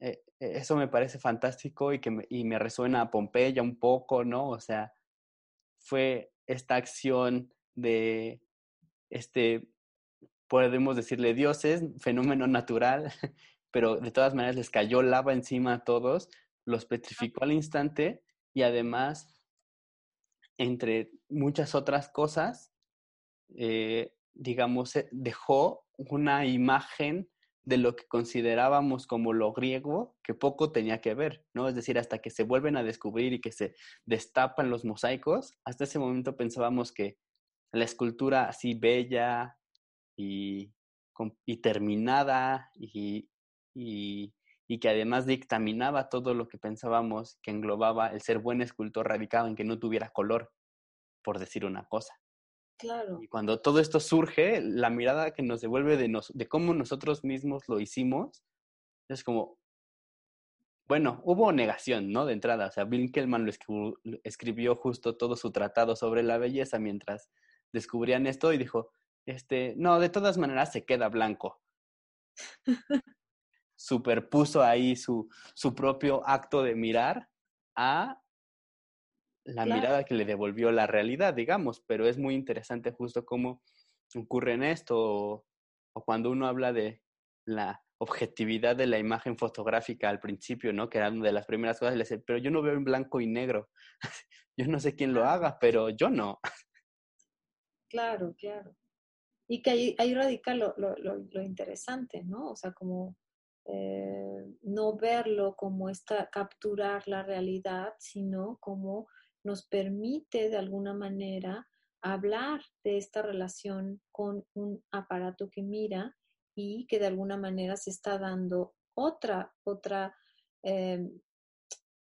eh, e, eso me parece fantástico y que me, y me resuena a Pompeya un poco, ¿no? O sea, fue esta acción de este, podemos decirle dioses, fenómeno natural, pero de todas maneras les cayó lava encima a todos, los petrificó al instante y además entre muchas otras cosas, eh, digamos, eh, dejó una imagen de lo que considerábamos como lo griego, que poco tenía que ver, ¿no? Es decir, hasta que se vuelven a descubrir y que se destapan los mosaicos, hasta ese momento pensábamos que la escultura así bella y, y terminada y, y, y, que además dictaminaba todo lo que pensábamos que englobaba el ser buen escultor radicado en que no tuviera color, por decir una cosa. Claro. Y cuando todo esto surge, la mirada que nos devuelve de, nos, de cómo nosotros mismos lo hicimos, es como, bueno, hubo negación, ¿no? De entrada, o sea, Kelman lo escribió, escribió justo todo su tratado sobre la belleza mientras descubrían esto y dijo, este, no, de todas maneras se queda blanco. Superpuso ahí su, su propio acto de mirar a la mirada que le devolvió la realidad, digamos, pero es muy interesante justo cómo ocurre en esto o, cuando uno habla de la objetividad de la imagen fotográfica al principio, ¿no? Que era una de las primeras cosas, le dice, pero yo no veo en blanco y negro. yo no sé quién lo haga, pero yo no. claro, claro. Y que ahí, ahí radica lo, lo, lo, interesante, ¿no? O sea, como eh, no verlo como esta, capturar la realidad, sino como nos permite de alguna manera hablar de esta relación con un aparato que mira y que de alguna manera se está dando otra, otra, eh,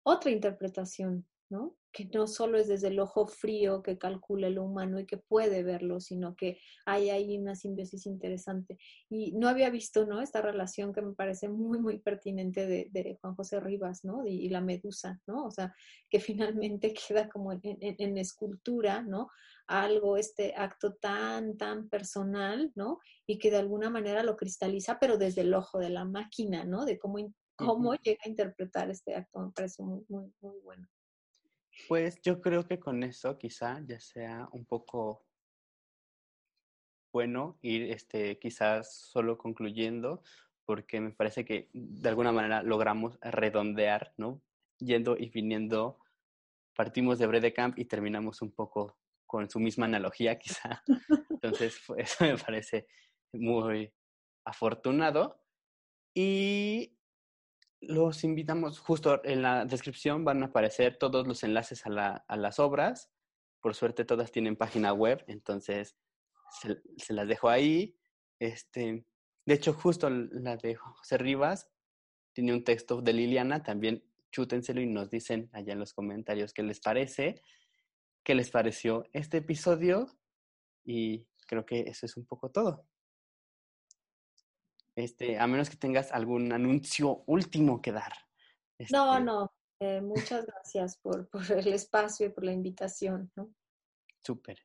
otra interpretación ¿no? Que no solo es desde el ojo frío que calcula lo humano y que puede verlo, sino que hay ahí una simbiosis interesante. Y no había visto, ¿no? Esta relación que me parece muy, muy pertinente de, Juan José Rivas, ¿no? Y, la medusa, ¿no? O sea, que finalmente queda como en, en, escultura, ¿no? Algo, este acto tan, tan personal, ¿no? Y que de alguna manera lo cristaliza, pero desde el ojo de la máquina, ¿no? De cómo, cómo llega a interpretar este acto, me parece muy, muy, muy bueno. Pues yo creo que con eso quizá ya sea un poco bueno ir este, quizás solo concluyendo, porque me parece que de alguna manera logramos redondear, ¿no? Yendo y viniendo, partimos de Bredecamp y terminamos un poco con su misma analogía quizá. Entonces, eso me parece muy afortunado. Y los invitamos, justo en la descripción van a aparecer todos los enlaces a, la, a las obras. Por suerte todas tienen página web, entonces se, las dejo ahí. Este, de hecho, justo la de José Rivas tiene un texto de Liliana, también chútenselo y nos dicen allá en los comentarios qué les parece, qué les pareció este episodio y creo que eso es un poco todo. Este, a menos que tengas algún anuncio último que dar. No, este no. Eh, muchas gracias por, por, el espacio y por la invitación. ¿no? Súper.